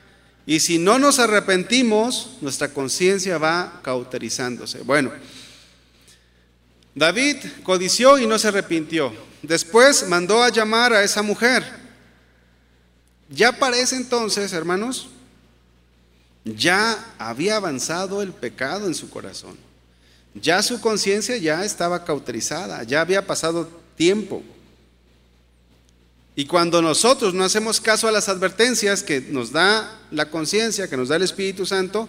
Y si no nos arrepentimos, nuestra conciencia va cauterizándose. Bueno, David codició y no se arrepintió. Después mandó a llamar a esa mujer. Ya para ese entonces, hermanos, ya había avanzado el pecado en su corazón. Ya su conciencia ya estaba cauterizada, ya había pasado tiempo. Y cuando nosotros no hacemos caso a las advertencias que nos da la conciencia, que nos da el Espíritu Santo,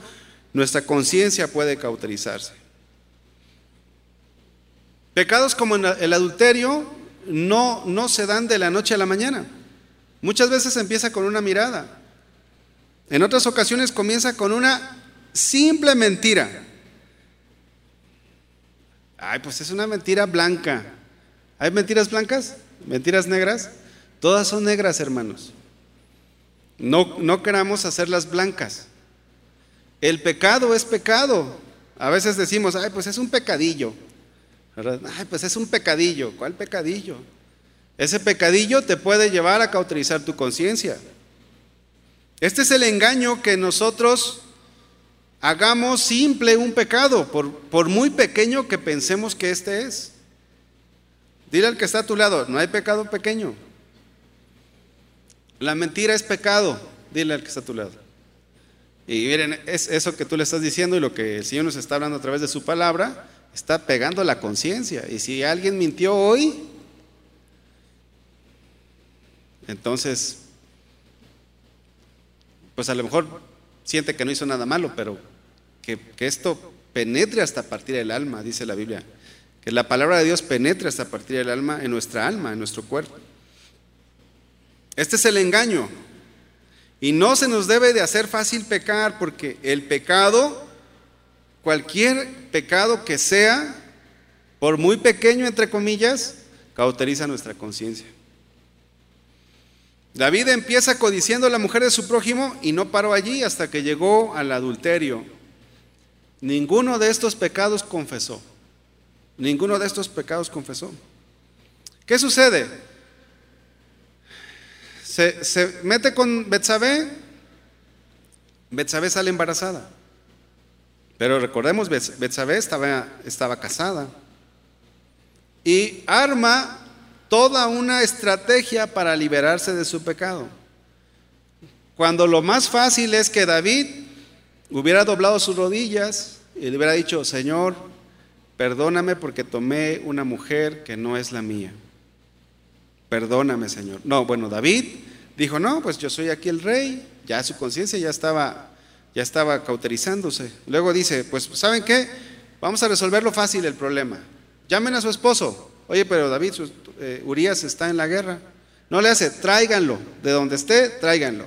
nuestra conciencia puede cauterizarse. Pecados como el adulterio no, no se dan de la noche a la mañana. Muchas veces empieza con una mirada. En otras ocasiones comienza con una simple mentira. Ay, pues es una mentira blanca. ¿Hay mentiras blancas? ¿Mentiras negras? Todas son negras, hermanos. No, no queramos hacerlas blancas. El pecado es pecado. A veces decimos, ay, pues es un pecadillo. Ay, pues es un pecadillo. ¿Cuál pecadillo? Ese pecadillo te puede llevar a cauterizar tu conciencia. Este es el engaño que nosotros hagamos simple un pecado, por, por muy pequeño que pensemos que este es. Dile al que está a tu lado, no hay pecado pequeño. La mentira es pecado, dile al que está a tu lado. Y miren, es eso que tú le estás diciendo y lo que el Señor nos está hablando a través de su palabra, está pegando la conciencia. Y si alguien mintió hoy, entonces, pues a lo mejor siente que no hizo nada malo, pero que, esto penetre hasta partir del alma, dice la Biblia. Que la palabra de Dios penetre hasta partir del alma en nuestra alma, en nuestro cuerpo. Este es el engaño. Y no se nos debe de hacer fácil pecar porque el pecado Cualquier pecado que sea, por muy pequeño entre comillas, cauteriza nuestra conciencia. David empieza codiciando a la mujer de su prójimo y no paró allí hasta que llegó al adulterio. Ninguno de estos pecados confesó. Ninguno de estos pecados confesó. ¿Qué sucede? Se, se mete con Betsabé, Betsabé sale embarazada. Pero recordemos, Betsabé estaba, estaba casada y arma toda una estrategia para liberarse de su pecado. Cuando lo más fácil es que David hubiera doblado sus rodillas y le hubiera dicho, Señor, perdóname porque tomé una mujer que no es la mía. Perdóname, Señor. No, bueno, David dijo, no, pues yo soy aquí el rey, ya su conciencia ya estaba ya estaba cauterizándose. Luego dice, pues ¿saben qué? Vamos a resolverlo fácil el problema. Llamen a su esposo. Oye, pero David, eh, Urias está en la guerra. No le hace, tráiganlo. De donde esté, tráiganlo.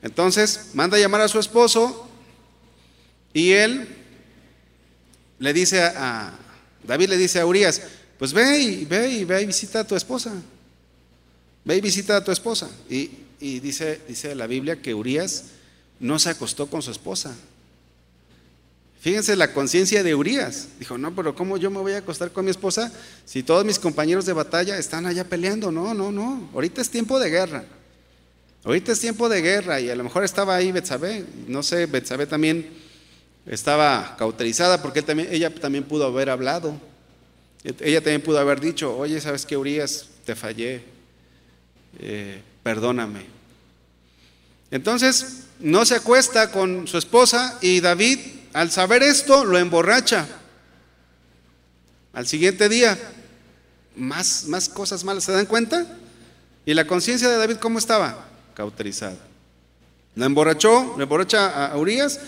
Entonces, manda a llamar a su esposo y él le dice a, David le dice a Urias, pues ve y ve y ve y visita a tu esposa. Ve y visita a tu esposa. Y, y dice, dice la Biblia que Urias no se acostó con su esposa. Fíjense la conciencia de Urias. Dijo, no, pero ¿cómo yo me voy a acostar con mi esposa si todos mis compañeros de batalla están allá peleando? No, no, no. Ahorita es tiempo de guerra. Ahorita es tiempo de guerra y a lo mejor estaba ahí Betsabé. No sé, Betsabé también estaba cauterizada porque ella también pudo haber hablado. Ella también pudo haber dicho, oye, ¿sabes qué, Urias? Te fallé. Eh, perdóname. Entonces, no se acuesta con su esposa y David, al saber esto, lo emborracha. Al siguiente día, más, más cosas malas, ¿se dan cuenta? ¿Y la conciencia de David cómo estaba? Cauterizada. La emborrachó, le emborracha a Urias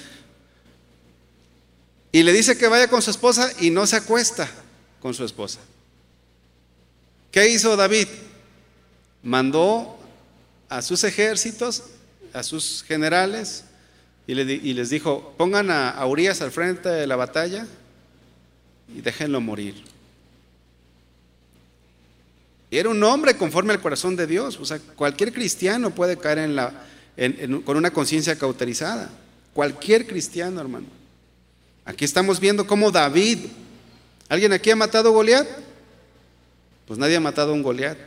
y le dice que vaya con su esposa y no se acuesta con su esposa. ¿Qué hizo David? Mandó a sus ejércitos a sus generales y, les dijo, pongan a, Urias al frente de la batalla y déjenlo morir. Y era un hombre conforme al corazón de Dios. O sea, cualquier cristiano puede caer con una conciencia cauterizada. Cualquier cristiano, hermano. Aquí estamos viendo cómo David. ¿Alguien aquí ha matado a Goliat? Pues nadie ha matado a un Goliat.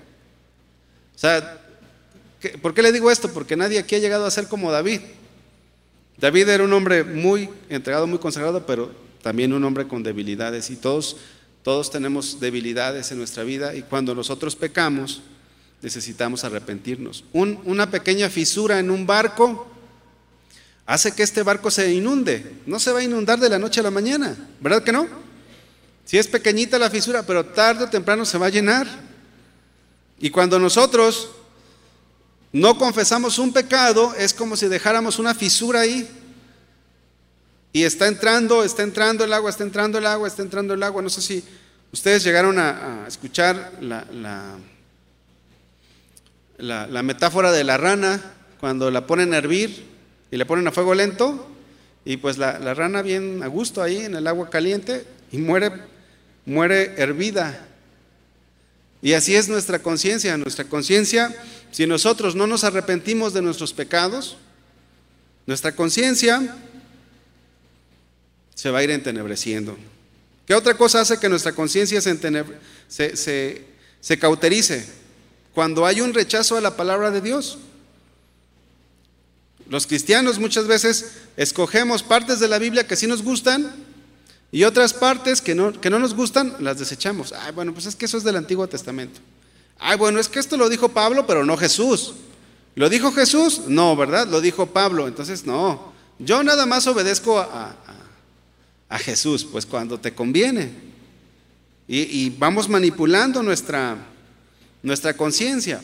O sea, ¿Por qué le digo esto? Porque nadie aquí ha llegado a ser como David. David era un hombre muy entregado, muy consagrado, pero también un hombre con debilidades. Y todos, todos tenemos debilidades en nuestra vida. Y cuando nosotros pecamos, necesitamos arrepentirnos. una pequeña fisura en un barco hace que este barco se inunde. No se va a inundar de la noche a la mañana, ¿verdad que no? Si es pequeñita la fisura, pero tarde o temprano se va a llenar. Y cuando nosotros no confesamos un pecado, es como si dejáramos una fisura ahí. Y está entrando, está entrando el agua, está entrando el agua, está entrando el agua. No sé si ustedes llegaron a, escuchar la, la, metáfora de la rana cuando la ponen a hervir y le ponen a fuego lento. Y pues la, la rana bien a gusto ahí en el agua caliente y muere, muere hervida. Y así es nuestra conciencia. Nuestra conciencia, si nosotros no nos arrepentimos de nuestros pecados, nuestra conciencia se va a ir entenebreciendo. ¿Qué otra cosa hace que nuestra conciencia se, cauterice? Cuando hay un rechazo a la palabra de Dios. Los cristianos muchas veces escogemos partes de la Biblia que sí nos gustan y otras partes que no, que no nos gustan las desechamos. Ay, bueno, pues es que eso es del Antiguo Testamento. Ay, bueno, es que esto lo dijo Pablo, pero no Jesús. ¿Lo dijo Jesús? No, ¿verdad? Lo dijo Pablo. Entonces, no. Yo nada más obedezco a, a Jesús, pues cuando te conviene. Y, vamos manipulando nuestra, nuestra conciencia.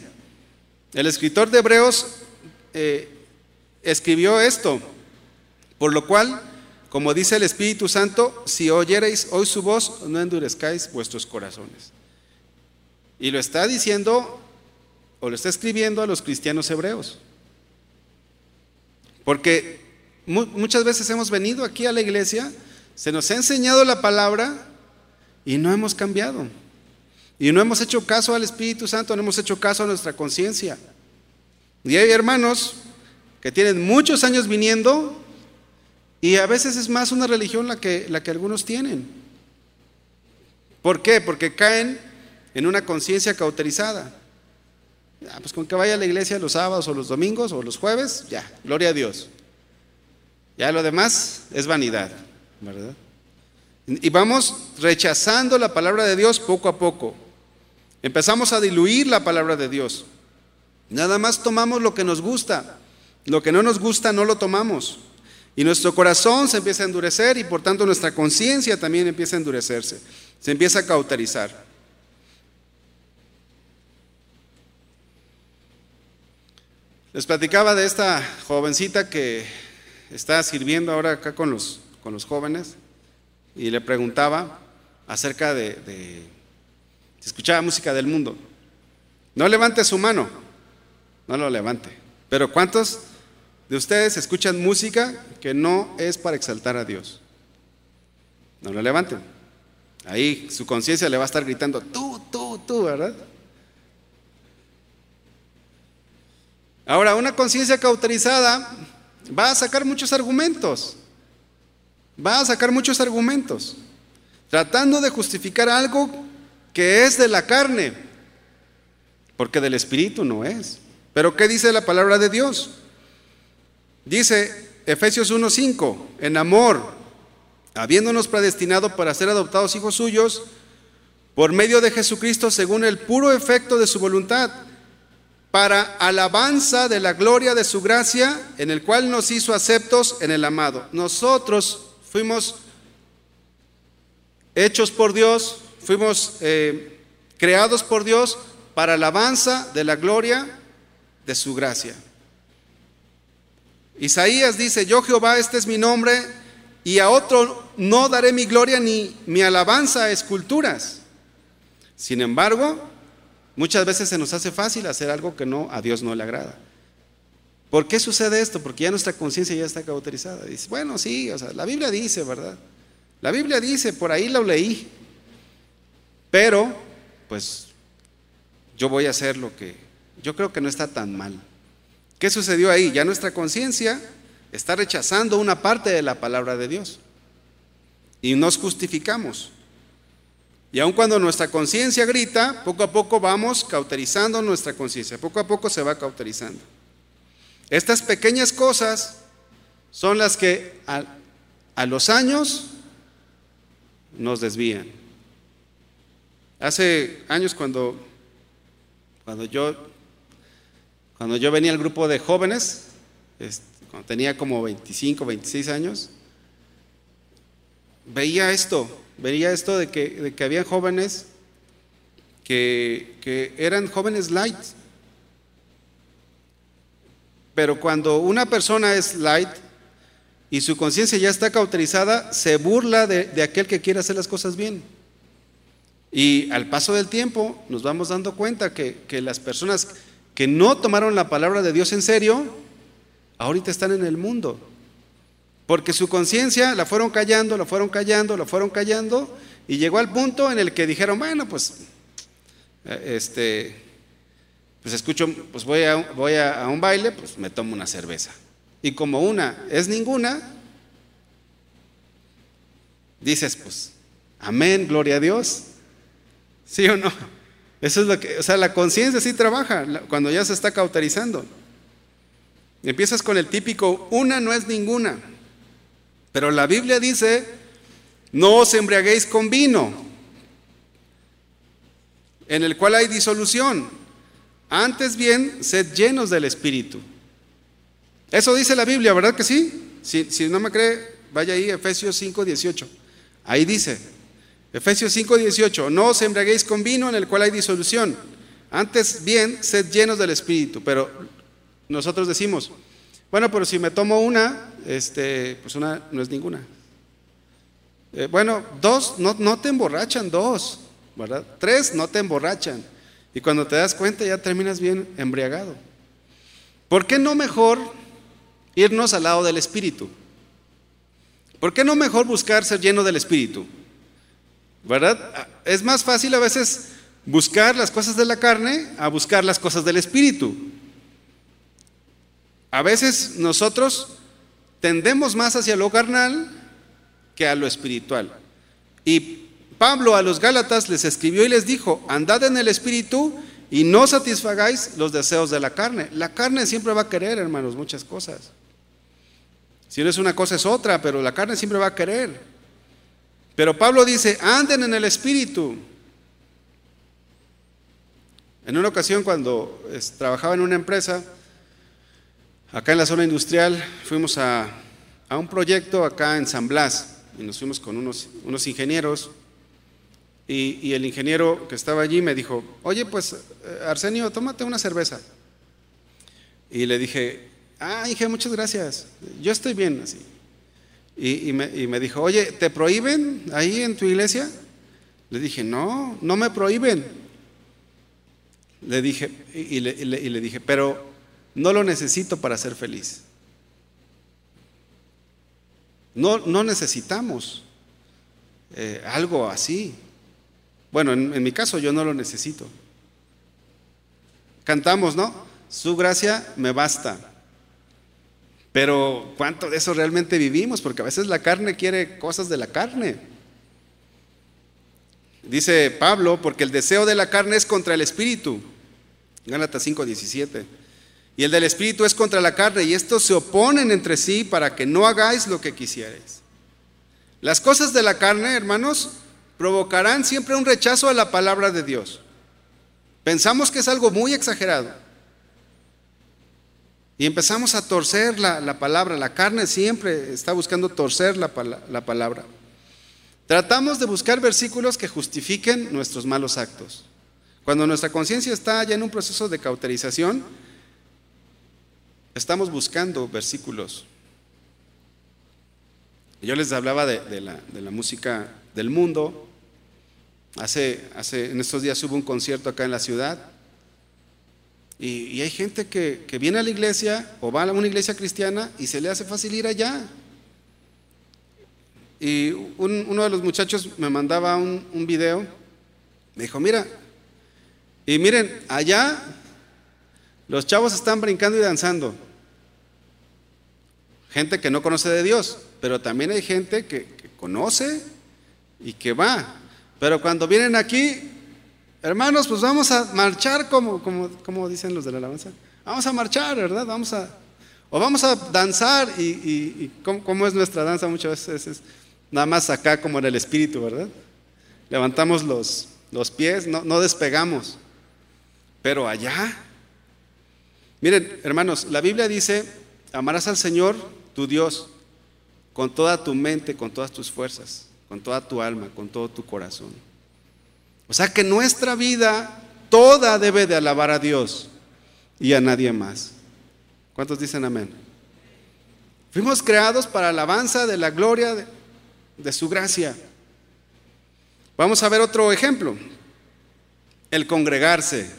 El escritor de Hebreos eh, escribió esto, por lo cual, como dice el Espíritu Santo, si oyereis hoy su voz, no endurezcáis vuestros corazones. Y lo está diciendo o lo está escribiendo a los cristianos hebreos. Porque muchas veces hemos venido aquí a la iglesia se nos ha enseñado la palabra y no hemos cambiado. Y no hemos hecho caso al Espíritu Santo, no hemos hecho caso a nuestra conciencia. Y hay hermanos que tienen muchos años viniendo y a veces es más una religión la que, la que algunos tienen. ¿Por qué? Porque caen en una conciencia cauterizada. pues con que vaya a la iglesia los sábados o los domingos o los jueves, ya, gloria a Dios. Ya lo demás es vanidad. ¿verdad? Y vamos rechazando la palabra de Dios poco a poco. Empezamos a diluir la palabra de Dios. Nada más tomamos lo que nos gusta. Lo que no nos gusta no lo tomamos. Y nuestro corazón se empieza a endurecer y por tanto nuestra conciencia también empieza a endurecerse. Se empieza a cauterizar. Les platicaba de esta jovencita que está sirviendo ahora acá con los con los jóvenes y le preguntaba acerca de, si escuchaba música del mundo. No levante su mano, no lo levante. Pero ¿cuántos de ustedes escuchan música que no es para exaltar a Dios? No lo levanten. Ahí su conciencia le va a estar gritando, tú, tú, tú, ¿verdad? Ahora, una conciencia cauterizada va a sacar muchos argumentos va a sacar muchos argumentos, tratando de justificar algo que es de la carne, porque del Espíritu no es. Pero ¿qué dice la palabra de Dios? Dice Efesios 1:5, en amor, habiéndonos predestinado para ser adoptados hijos suyos, por medio de Jesucristo según el puro efecto de su voluntad, para alabanza de la gloria de su gracia, en el cual nos hizo aceptos en el amado. Nosotros fuimos hechos por Dios, fuimos eh, creados por Dios para alabanza de la gloria de su gracia. Isaías dice, yo Jehová, este es mi nombre, y a otro no daré mi gloria ni mi alabanza a esculturas. Sin embargo, muchas veces se nos hace fácil hacer algo que no a Dios no le agrada. ¿Por qué sucede esto? Porque ya nuestra conciencia ya está cauterizada. Dice, bueno, sí, o sea, la Biblia dice, ¿verdad? La Biblia dice, por ahí lo leí. Pero, pues, yo voy a hacer lo que yo creo que no está tan mal. ¿Qué sucedió ahí? Ya nuestra conciencia está rechazando una parte de la palabra de Dios. Y nos justificamos. Y aun cuando nuestra conciencia grita, poco a poco vamos cauterizando nuestra conciencia. Poco a poco se va cauterizando. Estas pequeñas cosas son las que a, los años nos desvían. Hace años cuando, cuando yo Cuando yo venía al grupo de jóvenes, cuando tenía como 25, 26 años, veía esto, veía esto de que, de que había jóvenes que, que eran jóvenes light. Pero cuando una persona es light y su conciencia ya está cauterizada, se burla de, de aquel que quiere hacer las cosas bien. Y al paso del tiempo nos vamos dando cuenta que, que, las personas que no tomaron la palabra de Dios en serio, ahorita están en el mundo. Porque su conciencia la fueron callando, la fueron callando, la fueron callando, y llegó al punto en el que dijeron, bueno, pues, eh, este, pues escucho, pues voy a, voy a, un baile, pues me tomo una cerveza. Y como una es ninguna, dices, pues, amén, gloria a Dios. ¿Sí o no? Eso es lo que, o sea, la conciencia sí trabaja cuando ya se está cauterizando. Empiezas con el típico, una no es ninguna. Pero la Biblia dice, no os embriaguéis con vino, en el cual hay disolución. Antes bien, sed llenos del Espíritu. Eso dice la Biblia, ¿verdad que sí? Si, no me cree, vaya ahí, Efesios 5, 18. Ahí dice, Efesios 5, 18, no os embriaguéis con vino en el cual hay disolución. Antes bien, sed llenos del Espíritu. Pero nosotros decimos, bueno, pero si me tomo una, este, pues una no es ninguna. Eh, bueno, dos, no, no te emborrachan, dos, ¿verdad? Tres, no te emborrachan. Y cuando te das cuenta ya terminas bien embriagado. ¿Por qué no mejor irnos al lado del Espíritu? ¿Por qué no mejor buscar ser lleno del Espíritu? ¿Verdad? Es más fácil a veces buscar las cosas de la carne a buscar las cosas del Espíritu. A veces nosotros tendemos más hacia lo carnal que a lo espiritual. Y Pablo a los Gálatas les escribió y les dijo, andad en el Espíritu y no satisfagáis los deseos de la carne. La carne siempre va a querer, hermanos, muchas cosas. Si no es una cosa es otra, pero la carne siempre va a querer. Pero Pablo dice, anden en el Espíritu. En una ocasión cuando trabajaba en una empresa, acá en la zona industrial, fuimos a, a un proyecto acá en San Blas y nos fuimos con unos, unos ingenieros y, y, el ingeniero que estaba allí me dijo, oye pues eh, Arsenio, tómate una cerveza. Y le dije, ah, dije, muchas gracias, yo estoy bien así. Y, y, me, y, me, dijo, oye, ¿te prohíben ahí en tu iglesia? Le dije, no, no me prohíben. Le dije, y le, le, y le dije, pero no lo necesito para ser feliz. No, no necesitamos eh, algo así. Bueno, en, en mi caso yo no lo necesito. Cantamos, ¿no? Su gracia me basta. Pero ¿cuánto de eso realmente vivimos? Porque a veces la carne quiere cosas de la carne. Dice Pablo, porque el deseo de la carne es contra el espíritu. Gálatas 5:17. Y el del espíritu es contra la carne, y estos se oponen entre sí para que no hagáis lo que quisierais. Las cosas de la carne, hermanos, provocarán siempre un rechazo a la palabra de Dios. Pensamos que es algo muy exagerado. Y empezamos a torcer la, la, palabra. La carne siempre está buscando torcer la, la, palabra. Tratamos de buscar versículos que justifiquen nuestros malos actos. Cuando nuestra conciencia está ya en un proceso de cauterización, estamos buscando versículos. Yo les hablaba de, la, de la, música del mundo. Hace, hace, en estos días hubo un concierto acá en la ciudad y, y, hay gente que, que, viene a la iglesia o va a una iglesia cristiana y se le hace fácil ir allá. Y un, uno de los muchachos me mandaba un, un video, me dijo, mira, y miren, allá los chavos están brincando y danzando. Gente que no conoce de Dios, pero también hay gente que, conoce y que va. Pero cuando vienen aquí, Hermanos, pues vamos a marchar como, como, como dicen los de la alabanza. Vamos a marchar, ¿verdad? Vamos a, o vamos a danzar y, y, ¿cómo, ¿cómo, es nuestra danza muchas veces? Es nada más acá como en el espíritu, ¿verdad? Levantamos los, los pies, no, no despegamos. Pero allá, Miren, hermanos, la Biblia dice, amarás al Señor, tu Dios, con toda tu mente, con todas tus fuerzas, con toda tu alma, con todo tu corazón. O sea que nuestra vida toda debe de alabar a Dios y a nadie más. ¿Cuántos dicen amén? Fuimos creados para alabanza de la gloria de, de su gracia. Vamos a ver otro ejemplo, el congregarse.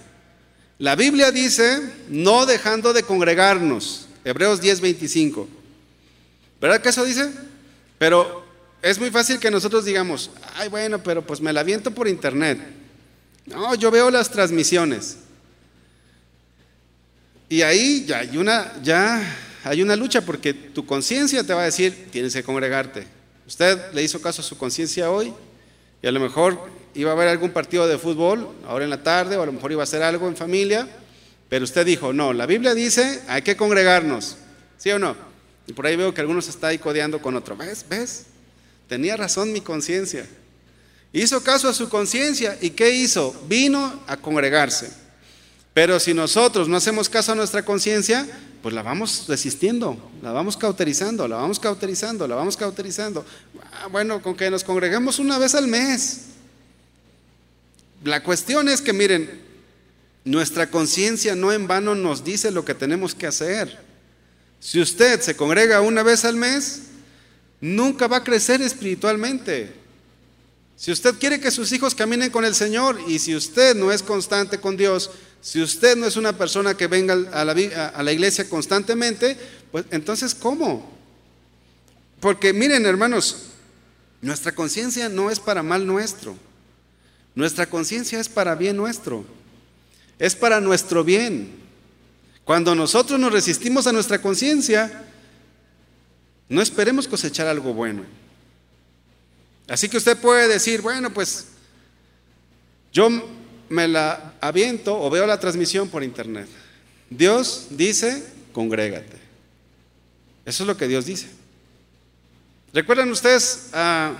La Biblia dice, no dejando de congregarnos, Hebreos 10:25. ¿Verdad que eso dice? Pero es muy fácil que nosotros digamos, ay bueno, pero pues me la viento por internet. No, yo veo las transmisiones. Y ahí ya hay una, ya hay una lucha porque tu conciencia te va a decir, tienes que congregarte. Usted le hizo caso a su conciencia hoy y a lo mejor iba a haber algún partido de fútbol ahora en la tarde o a lo mejor iba a hacer algo en familia, pero usted dijo, no, la Biblia dice, hay que congregarnos, ¿sí o no? Y por ahí veo que algunos está ahí codeando con otro, ¿ves? ¿Ves? Tenía razón mi conciencia. Hizo caso a su conciencia y ¿qué hizo? Vino a congregarse. Pero si nosotros no hacemos caso a nuestra conciencia, pues la vamos resistiendo, la vamos cauterizando, la vamos cauterizando, la vamos cauterizando. Ah, bueno, con que nos congreguemos una vez al mes. La cuestión es que, miren, nuestra conciencia no en vano nos dice lo que tenemos que hacer. Si usted se congrega una vez al mes, nunca va a crecer espiritualmente. Si usted quiere que sus hijos caminen con el Señor y si usted no es constante con Dios, si usted no es una persona que venga a la, iglesia constantemente, pues entonces ¿cómo? Porque miren hermanos, nuestra conciencia no es para mal nuestro. Nuestra conciencia es para bien nuestro. Es para nuestro bien. Cuando nosotros nos resistimos a nuestra conciencia, no esperemos cosechar algo bueno. Así que usted puede decir, bueno, pues yo me la aviento o veo la transmisión por internet. Dios dice, congrégate. Eso es lo que Dios dice. ¿Recuerdan ustedes a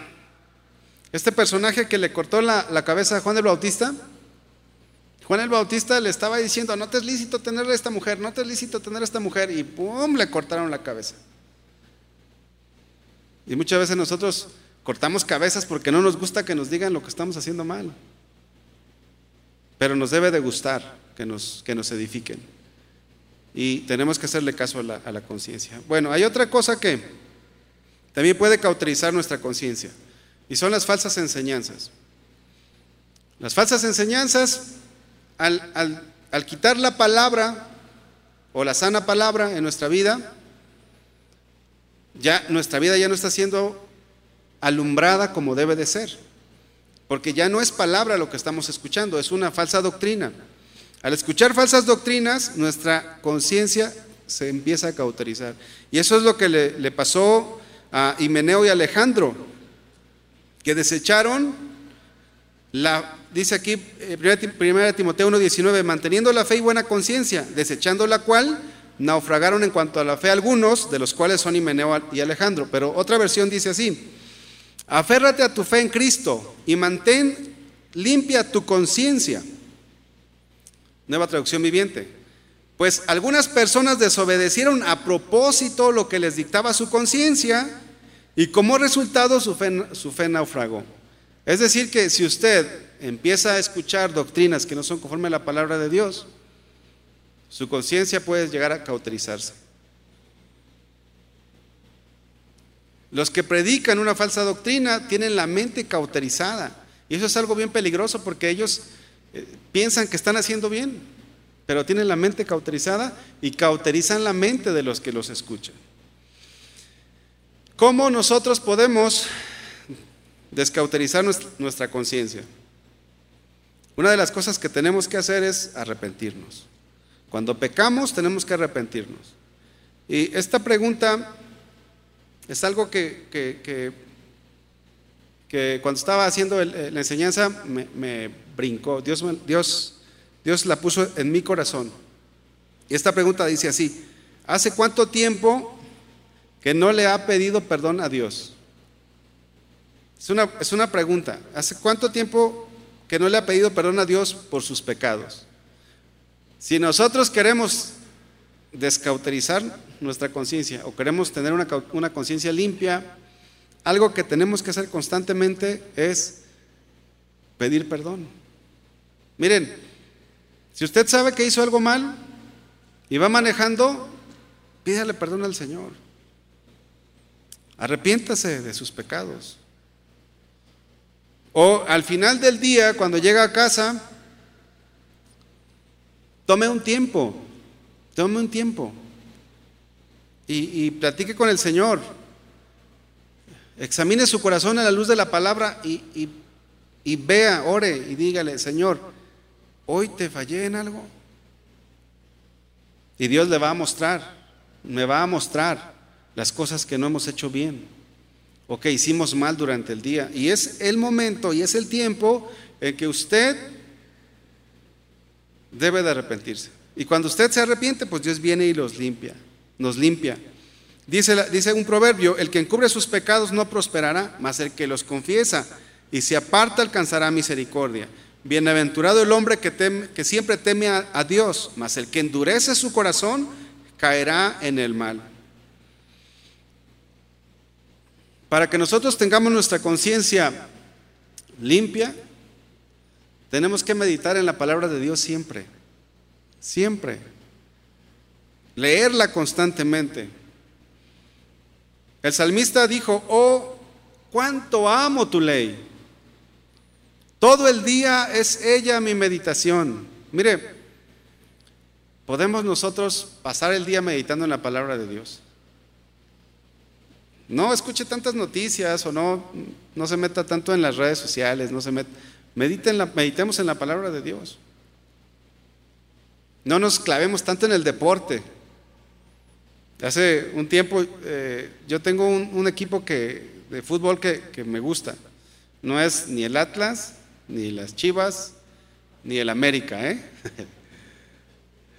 este personaje que le cortó la, cabeza a Juan el Bautista? Juan el Bautista le estaba diciendo, no te es lícito tener a esta mujer, no te es lícito tener a esta mujer, y ¡pum! le cortaron la cabeza. Y muchas veces nosotros cortamos cabezas porque no nos gusta que nos digan lo que estamos haciendo mal. Pero nos debe de gustar que nos, que nos edifiquen. Y tenemos que hacerle caso a la, a la conciencia. Bueno, hay otra cosa que también puede cauterizar nuestra conciencia. Y son las falsas enseñanzas. Las falsas enseñanzas, al, quitar la palabra o la sana palabra en nuestra vida, ya nuestra vida ya no está siendo alumbrada como debe de ser porque ya no es palabra lo que estamos escuchando, es una falsa doctrina. Al escuchar falsas doctrinas, nuestra conciencia se empieza a cauterizar. Y eso es lo que le, pasó a Himeneo y Alejandro, que desecharon dice aquí, 1 eh, Timoteo 1.19, manteniendo la fe y buena conciencia, desechando la cual naufragaron en cuanto a la fe algunos, de los cuales son Himeneo y Alejandro. Pero otra versión dice así, Aférrate a tu fe en Cristo y mantén limpia tu conciencia. Nueva traducción viviente. Pues algunas personas desobedecieron a propósito lo que les dictaba su conciencia y como resultado su fe, su fe naufragó. Es decir, que si usted empieza a escuchar doctrinas que no son conforme a la palabra de Dios, su conciencia puede llegar a cauterizarse. Los que predican una falsa doctrina tienen la mente cauterizada. Y eso es algo bien peligroso porque ellos eh, piensan que están haciendo bien, pero tienen la mente cauterizada y cauterizan la mente de los que los escuchan. ¿Cómo nosotros podemos descauterizar nuestra conciencia? Una de las cosas que tenemos que hacer es arrepentirnos. Cuando pecamos tenemos que arrepentirnos. Y esta pregunta es algo que, que, cuando estaba haciendo la enseñanza me, brincó. Dios, Dios, Dios la puso en mi corazón. Y esta pregunta dice así, ¿hace cuánto tiempo que no le ha pedido perdón a Dios? Es una, es una pregunta. ¿Hace cuánto tiempo que no le ha pedido perdón a Dios por sus pecados? Si nosotros queremos descauterizar nuestra conciencia o queremos tener una, una conciencia limpia, algo que tenemos que hacer constantemente es pedir perdón. Miren, si usted sabe que hizo algo mal y va manejando, pídale perdón al Señor. Arrepiéntase de sus pecados. O al final del día, cuando llega a casa, tome un tiempo, tome un tiempo y, platique con el Señor. Examine su corazón a la luz de la palabra y, y vea, ore y dígale, Señor, hoy te fallé en algo. Y Dios le va a mostrar, me va a mostrar las cosas que no hemos hecho bien o hicimos mal durante el día. Y es el momento y es el tiempo en que usted debe de arrepentirse. Y cuando usted se arrepiente, pues Dios viene y los limpia, nos limpia. Dice, dice un proverbio, el que encubre sus pecados no prosperará, mas el que los confiesa y se aparta alcanzará misericordia. Bienaventurado el hombre que, que siempre teme a Dios, mas el que endurece su corazón caerá en el mal. Para que nosotros tengamos nuestra conciencia limpia, tenemos que meditar en la palabra de Dios siempre, siempre. Leerla constantemente. El salmista dijo, oh, cuánto amo tu ley. Todo el día es ella mi meditación. Mire, podemos nosotros pasar el día meditando en la palabra de Dios. No escuche tantas noticias o no, no se meta tanto en las redes sociales, no se meta, meditemos en la palabra de Dios. No nos clavemos tanto en el deporte. Hace un tiempo eh, yo tengo un, equipo que, de fútbol que, me gusta. No es ni el Atlas, ni las Chivas, ni el América. ¿eh?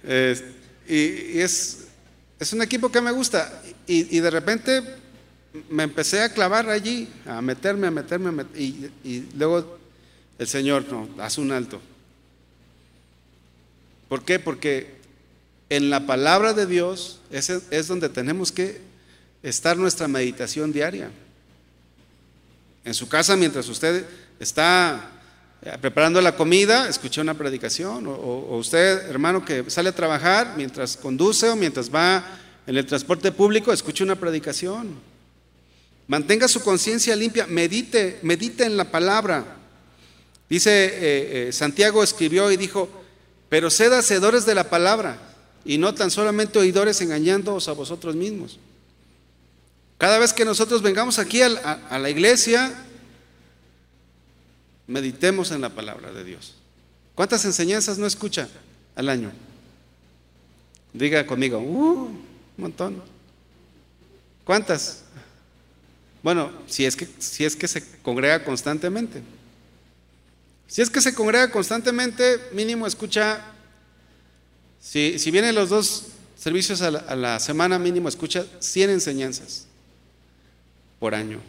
[LAUGHS] y, es, es, un equipo que me gusta. y de repente me empecé a clavar allí, a meterme, a meterme, y, luego el Señor, no, haz un alto. ¿Por qué? Porque en la palabra de Dios es, es donde tenemos que estar nuestra meditación diaria. En su casa, mientras usted está eh, preparando la comida, escucha una predicación, o, o, usted, hermano, que sale a trabajar, mientras conduce o mientras va en el transporte público, escucha una predicación. Mantenga su conciencia limpia, medite, medite en la palabra. Dice eh, eh, Santiago escribió y dijo, pero sed hacedores de la palabra y no tan solamente oidores engañándoos a vosotros mismos. Cada vez que nosotros vengamos aquí a, la iglesia, meditemos en la palabra de Dios. ¿Cuántas enseñanzas no escucha al año? Diga conmigo, uh, un montón. ¿Cuántas? Bueno, si es que, si es que se congrega constantemente. Si es que se congrega constantemente, mínimo escucha, si, si vienen los dos servicios a la, semana, mínimo escucha 100 enseñanzas por año.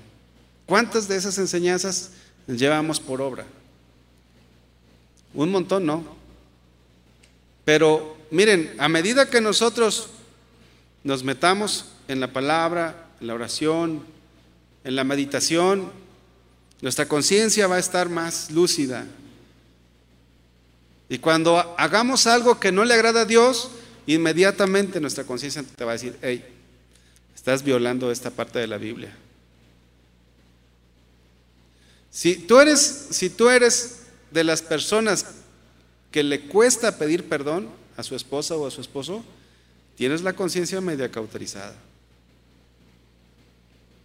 ¿Cuántas de esas enseñanzas llevamos por obra? Un montón, ¿no? Pero miren, a medida que nosotros nos metamos en la palabra, en la oración, en la meditación, nuestra conciencia va a estar más lúcida. Y cuando hagamos algo que no le agrada a Dios, inmediatamente nuestra conciencia te va a decir, hey, estás violando esta parte de la Biblia. Si tú eres, si tú eres de las personas que le cuesta pedir perdón a su esposa o a su esposo, tienes la conciencia media cauterizada.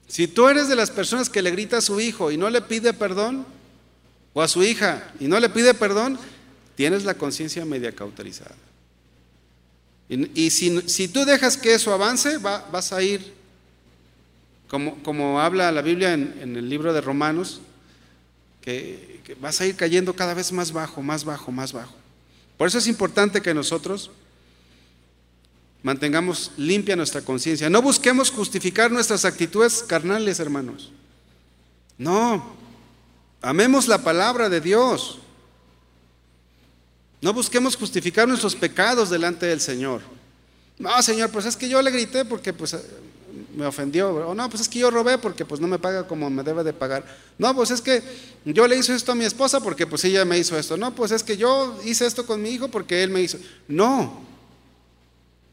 Si tú eres de las personas que le grita a su hijo y no le pide perdón, o a su hija y no le pide perdón, tienes la conciencia media cauterizada. Y, si, tú dejas que eso avance, vas a ir, como, como habla la Biblia en, el libro de Romanos, que vas a ir cayendo cada vez más bajo, más bajo, más bajo. Por eso es importante que nosotros Mantengamos limpia nuestra conciencia. No busquemos justificar nuestras actitudes carnales, hermanos. No. Amemos la palabra de Dios. No busquemos justificar nuestros pecados delante del Señor. No, Señor, pues es que yo le grité porque pues me ofendió. O no, pues es que yo robé porque pues no me paga como me debe de pagar. No, pues es que yo le hice esto a mi esposa porque pues ella me hizo esto. No, pues es que yo hice esto con mi hijo porque él me hizo. No,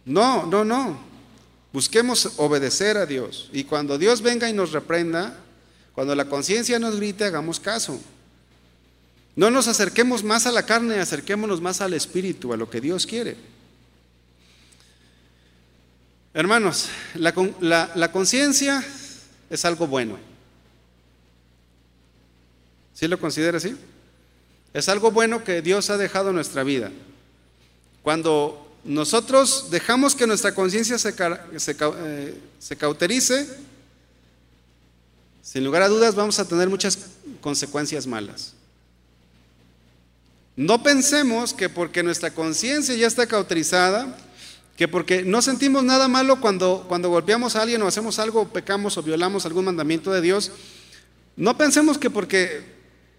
no, no, no. Busquemos obedecer a Dios. Y cuando Dios venga y nos reprenda, cuando la conciencia nos grite, hagamos caso. No nos acerquemos más a la carne, acerquémonos más al Espíritu, a lo que Dios quiere. Hermanos, la, conciencia es algo bueno. ¿Sí lo considera así? Es algo bueno que Dios ha dejado en nuestra vida. Cuando nosotros dejamos que nuestra conciencia se, eh, se cauterice, sin lugar a dudas vamos a tener muchas consecuencias malas. No pensemos que porque nuestra conciencia ya está cauterizada, que porque no sentimos nada malo cuando, cuando golpeamos a alguien o hacemos algo, pecamos o violamos algún mandamiento de Dios, no pensemos que porque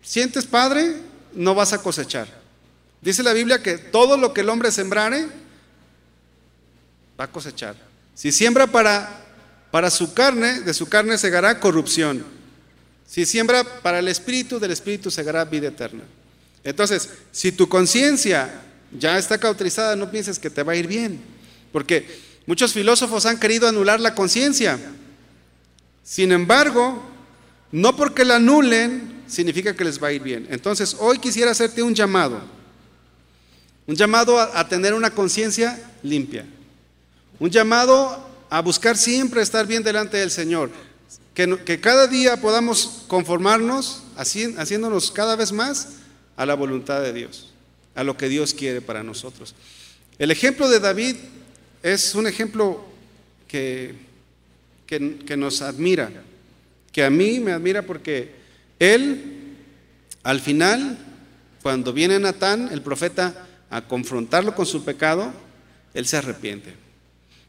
sientes padre no vas a cosechar. Dice la Biblia que todo lo que el hombre sembrare va a cosechar. Si siembra para, para su carne, de su carne segará corrupción. Si siembra para el espíritu, del espíritu segará vida eterna. Entonces, si tu conciencia ya está cauterizada, no pienses que te va a ir bien. Porque muchos filósofos han querido anular la conciencia. Sin embargo, no porque la anulen significa que les va a ir bien. Entonces, hoy quisiera hacerte un llamado. Un llamado a, tener una conciencia limpia. Un llamado a buscar siempre estar bien delante del Señor. Que, que cada día podamos conformarnos, haciéndonos cada vez más a la voluntad de Dios, a lo que Dios quiere para nosotros. El ejemplo de David es un ejemplo que, que, nos admira, que a mí me admira porque él, al final, cuando viene Natán, el profeta, a confrontarlo con su pecado, él se arrepiente.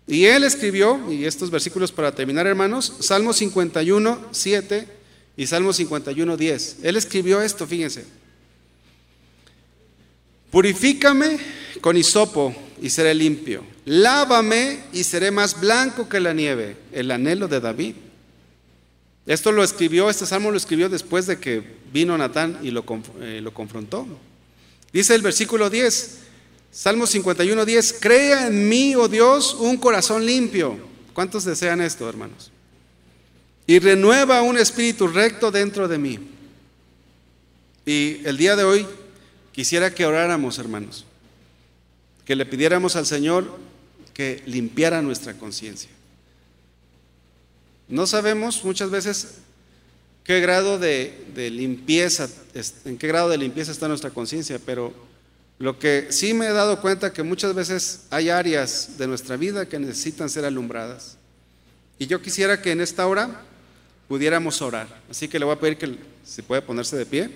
Y él escribió, y estos versículos para terminar, hermanos, Salmo 51, 7 y Salmo 51, 10. Él escribió esto, fíjense. Purifícame con hisopo y seré limpio. Lávame y seré más blanco que la nieve. El anhelo de David. Esto lo escribió, este salmo lo escribió después de que vino Natán y lo, eh, lo confrontó. Dice el versículo 10, Salmo 51, 10, crea en mí, oh Dios, un corazón limpio. ¿Cuántos desean esto, hermanos? Y renueva un espíritu recto dentro de mí. Y el día de hoy quisiera que oráramos, hermanos que le pidiéramos al Señor que limpiara nuestra conciencia. No sabemos muchas veces qué grado de, limpieza, en qué grado de limpieza está nuestra conciencia, pero lo que sí me he dado cuenta que muchas veces hay áreas de nuestra vida que necesitan ser alumbradas. Y yo quisiera que en esta hora pudiéramos orar. Así que le voy a pedir que se puede ponerse de pie.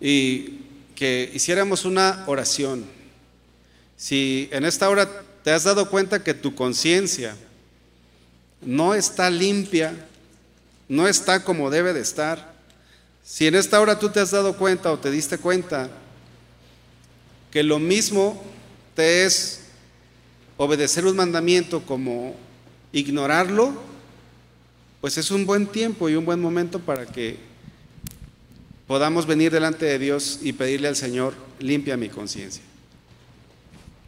y que hiciéramos una oración. Si en esta hora te has dado cuenta que tu conciencia no está limpia, no está como debe de estar, si en esta hora tú te has dado cuenta o te diste cuenta que lo mismo te es obedecer un mandamiento como ignorarlo, pues es un buen tiempo y un buen momento para que podamos venir delante de Dios y pedirle al Señor, limpia mi conciencia.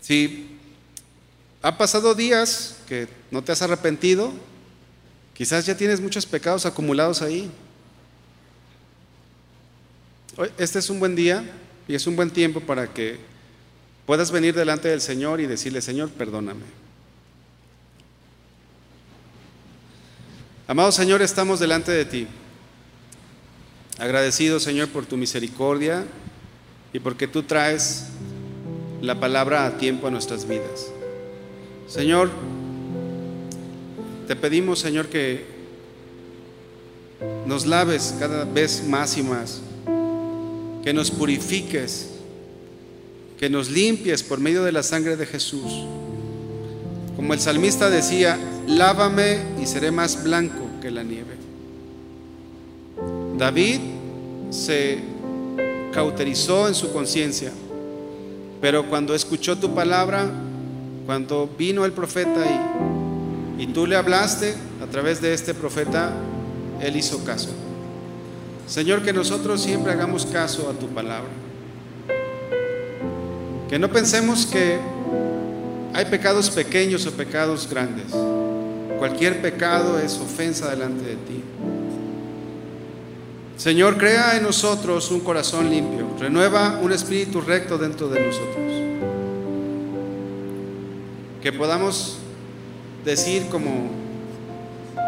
Si ha pasado días que no te has arrepentido, quizás ya tienes muchos pecados acumulados ahí. Este es un buen día y es un buen tiempo para que puedas venir delante del Señor y decirle, Señor, perdóname. Amado Señor, estamos delante de ti. Agradecido, Señor, por tu misericordia y porque tú traes la palabra a tiempo a nuestras vidas. Señor, te pedimos, Señor, que nos laves cada vez más y más, que nos purifiques, que nos limpies por medio de la sangre de Jesús. Como el salmista decía, lávame y seré más blanco que la nieve. David se cauterizó en su conciencia, pero cuando escuchó tu palabra, cuando vino el profeta y, y tú le hablaste a través de este profeta, él hizo caso. Señor, que nosotros siempre hagamos caso a tu palabra. Que no pensemos que hay pecados pequeños o pecados grandes. Cualquier pecado es ofensa delante de ti. Señor, crea en nosotros un corazón limpio, renueva un espíritu recto dentro de nosotros. Que podamos decir como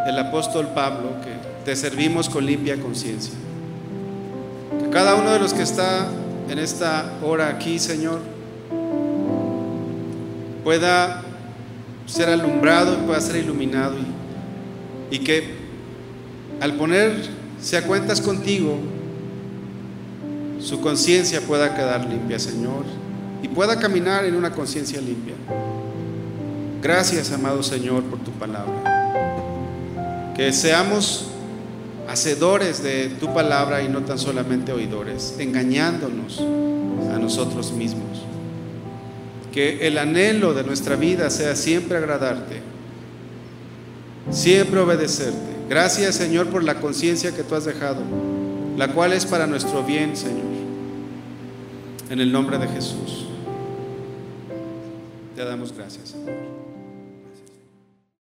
el apóstol Pablo, que te servimos con limpia conciencia. Que cada uno de los que está en esta hora aquí, Señor, pueda ser alumbrado y pueda ser iluminado y, y que al ponerse a cuentas contigo, su conciencia pueda quedar limpia, Señor, y pueda caminar en una conciencia limpia. Gracias, amado Señor, por tu palabra. Que seamos hacedores de tu palabra y no tan solamente oidores, engañándonos a nosotros mismos. Que el anhelo de nuestra vida sea siempre agradarte, siempre obedecerte. Gracias Señor por la conciencia que tú has dejado, la cual es para nuestro bien, Señor. En el nombre de Jesús. Te damos gracias, Señor.